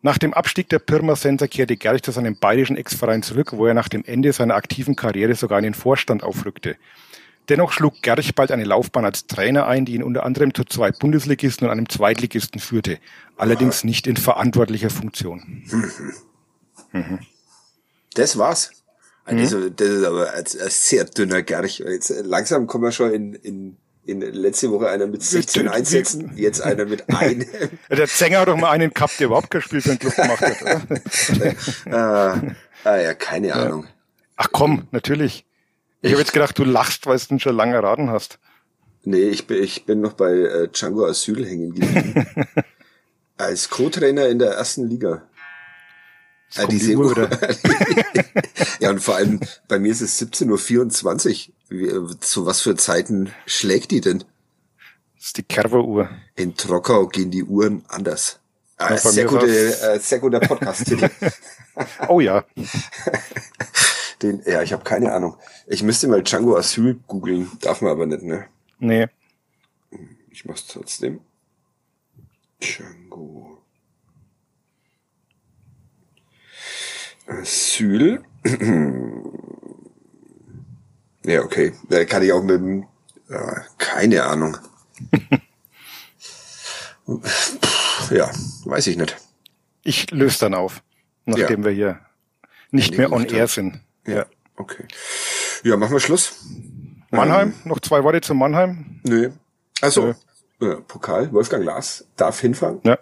Nach dem Abstieg der Pirmasenser kehrte Gerich zu seinem bayerischen Ex-Verein zurück, wo er nach dem Ende seiner aktiven Karriere sogar in den Vorstand aufrückte. Dennoch schlug Gerch bald eine Laufbahn als Trainer ein, die ihn unter anderem zu zwei Bundesligisten und einem Zweitligisten führte, allerdings nicht in verantwortlicher Funktion. Mhm. Das war's. Mhm. Also, das ist aber ein, ein sehr dünner Gerch. Jetzt äh, langsam kommen wir schon in, in, in letzte Woche einer mit 16 Einsätzen, jetzt einer mit einem. der Zenger hat doch mal einen gehabt, der überhaupt kein Spiel für den Club gemacht hat, oder? ah, ah, ja, keine Ahnung. Ach komm, natürlich. Ich habe jetzt gedacht, du lachst, weil du schon lange erraten hast. Nee, ich bin, ich bin noch bei äh, Django Asyl hängen geblieben. Als Co-Trainer in der ersten Liga. Ah, diese die Uhr, ja, und vor allem bei mir ist es 17.24 Uhr. Äh, zu was für Zeiten schlägt die denn? Das ist die Kerber-Uhr. In Trockau gehen die Uhren anders. Ah, sehr, gute, äh, sehr guter Podcast-Titel. oh ja. Den, ja, ich habe keine Ahnung. Ich müsste mal Django Asyl googeln, darf man aber nicht, ne? Nee. Ich mach's trotzdem. Django Asyl. ja, okay. Da kann ich auch mit dem, äh, keine Ahnung. ja, weiß ich nicht. Ich löse dann auf, nachdem ja. wir hier nicht nee, mehr on air sind. Ja, okay. Ja, machen wir Schluss. Mannheim, ähm, noch zwei Worte zu Mannheim? Nö. Also, äh, Pokal, Wolfgang Lars darf hinfahren. Ja.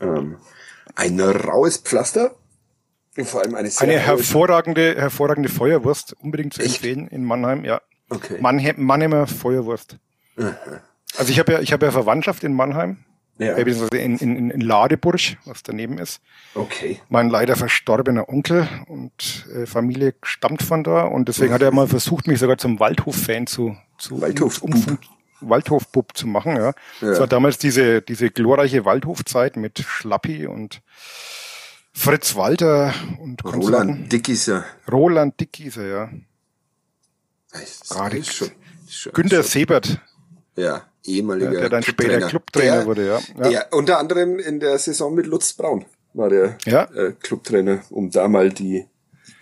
Ähm, Ein raues Pflaster. Und vor allem eine sehr Eine hervorragende, hervorragende Feuerwurst, unbedingt zu Echt? empfehlen in Mannheim, ja. Okay. Mannheim, Mannheimer Feuerwurst. Aha. Also ich habe ja, ich habe ja Verwandtschaft in Mannheim. Ja. Äh, in, in, in Ladeburg, was daneben ist. Okay. Mein leider verstorbener Onkel und äh, Familie stammt von da und deswegen hat er mal versucht, mich sogar zum Waldhof-Fan zu, zu Waldhof um, Waldhofbub zu machen, ja. ja. Das war damals diese, diese glorreiche Waldhofzeit mit Schlappi und Fritz Walter und Roland Dickieser. Roland Dickieser, ja. Gerade schon, schon, Günter schon. Sebert. Ja, ehemaliger ja, Der dann später Clubtrainer der, wurde, ja. ja. ja. unter anderem in der Saison mit Lutz Braun war der ja. äh, Clubtrainer, um da mal die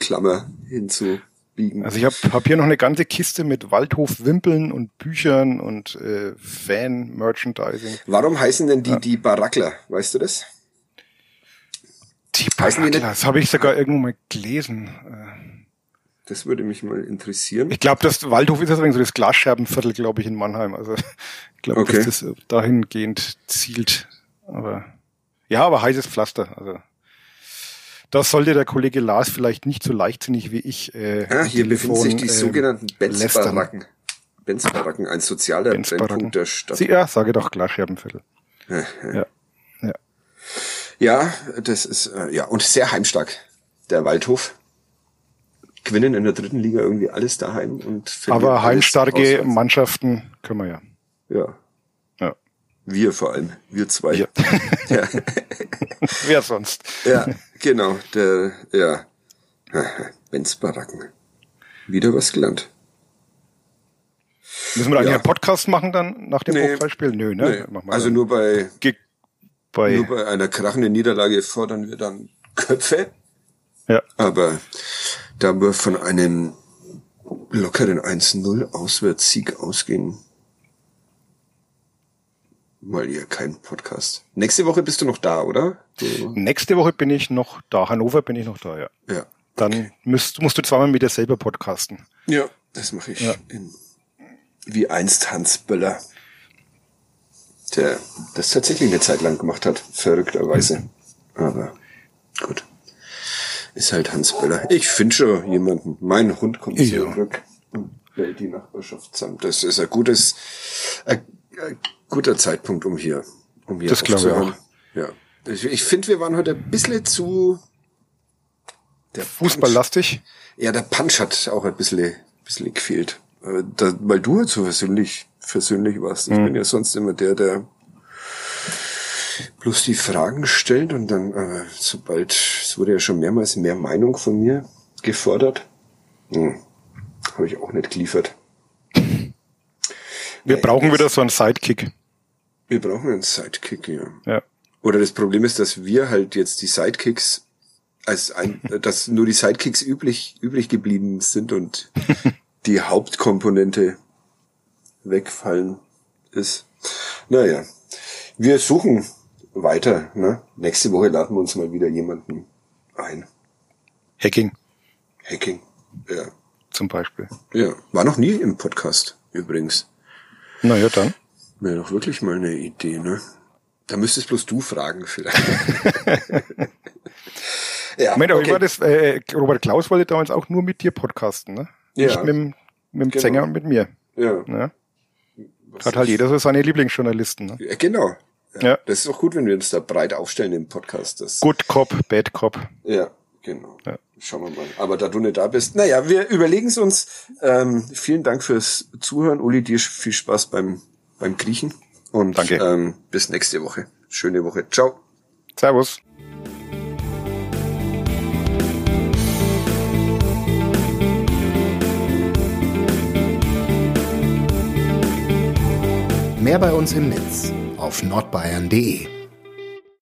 Klammer hinzubiegen. Also ich habe hab hier noch eine ganze Kiste mit Waldhof-Wimpeln und Büchern und äh, Fan-Merchandising. Warum heißen denn die ja. die Barackler? Weißt du das? Die Barackler, das habe ich sogar irgendwo mal gelesen. Äh, das würde mich mal interessieren. Ich glaube, das Waldhof ist deswegen so das Glasscherbenviertel, glaube ich, in Mannheim. Also ich glaube, okay. dass das dahingehend zielt. Aber ja, aber heißes Pflaster. Also das sollte der Kollege Lars vielleicht nicht so leichtsinnig wie ich. Äh, ah, hier befinden sich die äh, sogenannten Benz-Baracken. Benz-Baracken, ein sozialer Benz Brennpunkt der Stadt. Sie, ja, sage doch Glasscherbenviertel. ja. ja. Ja, das ist äh, ja und sehr heimstark der Waldhof gewinnen in der dritten Liga irgendwie alles daheim und Aber heimstarke Mannschaften können wir ja. Ja. Ja. Wir vor allem. Wir zwei. Ja. ja. Wer sonst? Ja, genau. Der, ja. Benz Baracken. Wieder was gelernt. Müssen wir eigentlich ja. einen Podcast machen dann nach dem nee, Pokalspiel? Nö, ne? Nee. Also nur bei, bei, nur bei einer krachenden Niederlage fordern wir dann Köpfe. Ja. Aber da wir von einem lockeren 1-0 Auswärtssieg ausgehen, mal hier kein Podcast. Nächste Woche bist du noch da, oder? Du Nächste Woche bin ich noch da. Hannover bin ich noch da, ja. Ja. Dann musst, musst du zweimal mit dir selber podcasten. Ja, das mache ich. Ja. In, wie einst Hans Böller, der das tatsächlich eine Zeit lang gemacht hat, verrückterweise. Aber gut ist halt Hans Böller. Ich finde schon jemanden. Mein Hund kommt ja. zurück und bellt die Nachbarschaft zusammen. Das ist ein gutes, ein, ein guter Zeitpunkt, um hier, um hier Das glaube ich auch. Ja. Ich, ich finde, wir waren heute ein bisschen zu der Fußballlastig. Ja, der Punch hat auch ein bisschen, bisschen gefehlt. Äh, da, weil du halt so versöhnlich, versöhnlich warst. Ich mhm. bin ja sonst immer der, der bloß die Fragen stellt und dann, äh, sobald, es wurde ja schon mehrmals mehr Meinung von mir gefordert, hm, habe ich auch nicht geliefert. Wir ja, brauchen wieder so einen Sidekick. Wir brauchen einen Sidekick, ja. ja. Oder das Problem ist, dass wir halt jetzt die Sidekicks als ein, dass nur die Sidekicks üblich, übrig geblieben sind und die Hauptkomponente wegfallen ist. Naja, wir suchen weiter. Ne? Nächste Woche laden wir uns mal wieder jemanden ein. Hacking. Hacking, ja. Zum Beispiel. Ja, war noch nie im Podcast übrigens. Na ja, dann. Wäre doch wirklich mal eine Idee, ne? Da müsstest bloß du fragen vielleicht. ja, Moment, aber okay. war das, äh, Robert Klaus wollte damals auch nur mit dir podcasten, ne? Ja. Nicht mit, dem, mit dem genau. Sänger und mit mir. Ja. Ne? Hat halt jeder so seine Lieblingsjournalisten. Ne? Ja, genau. Ja, ja. Das ist auch gut, wenn wir uns da breit aufstellen im Podcast. Das Good Cop, Bad Cop. Ja, genau. Ja. Schauen wir mal. Aber da du nicht da bist, naja, wir überlegen es uns. Ähm, vielen Dank fürs Zuhören. Uli, dir viel Spaß beim, beim Griechen. Und Danke. Ähm, bis nächste Woche. Schöne Woche. Ciao. Servus. Mehr bei uns im Netz auf nordbayern.de.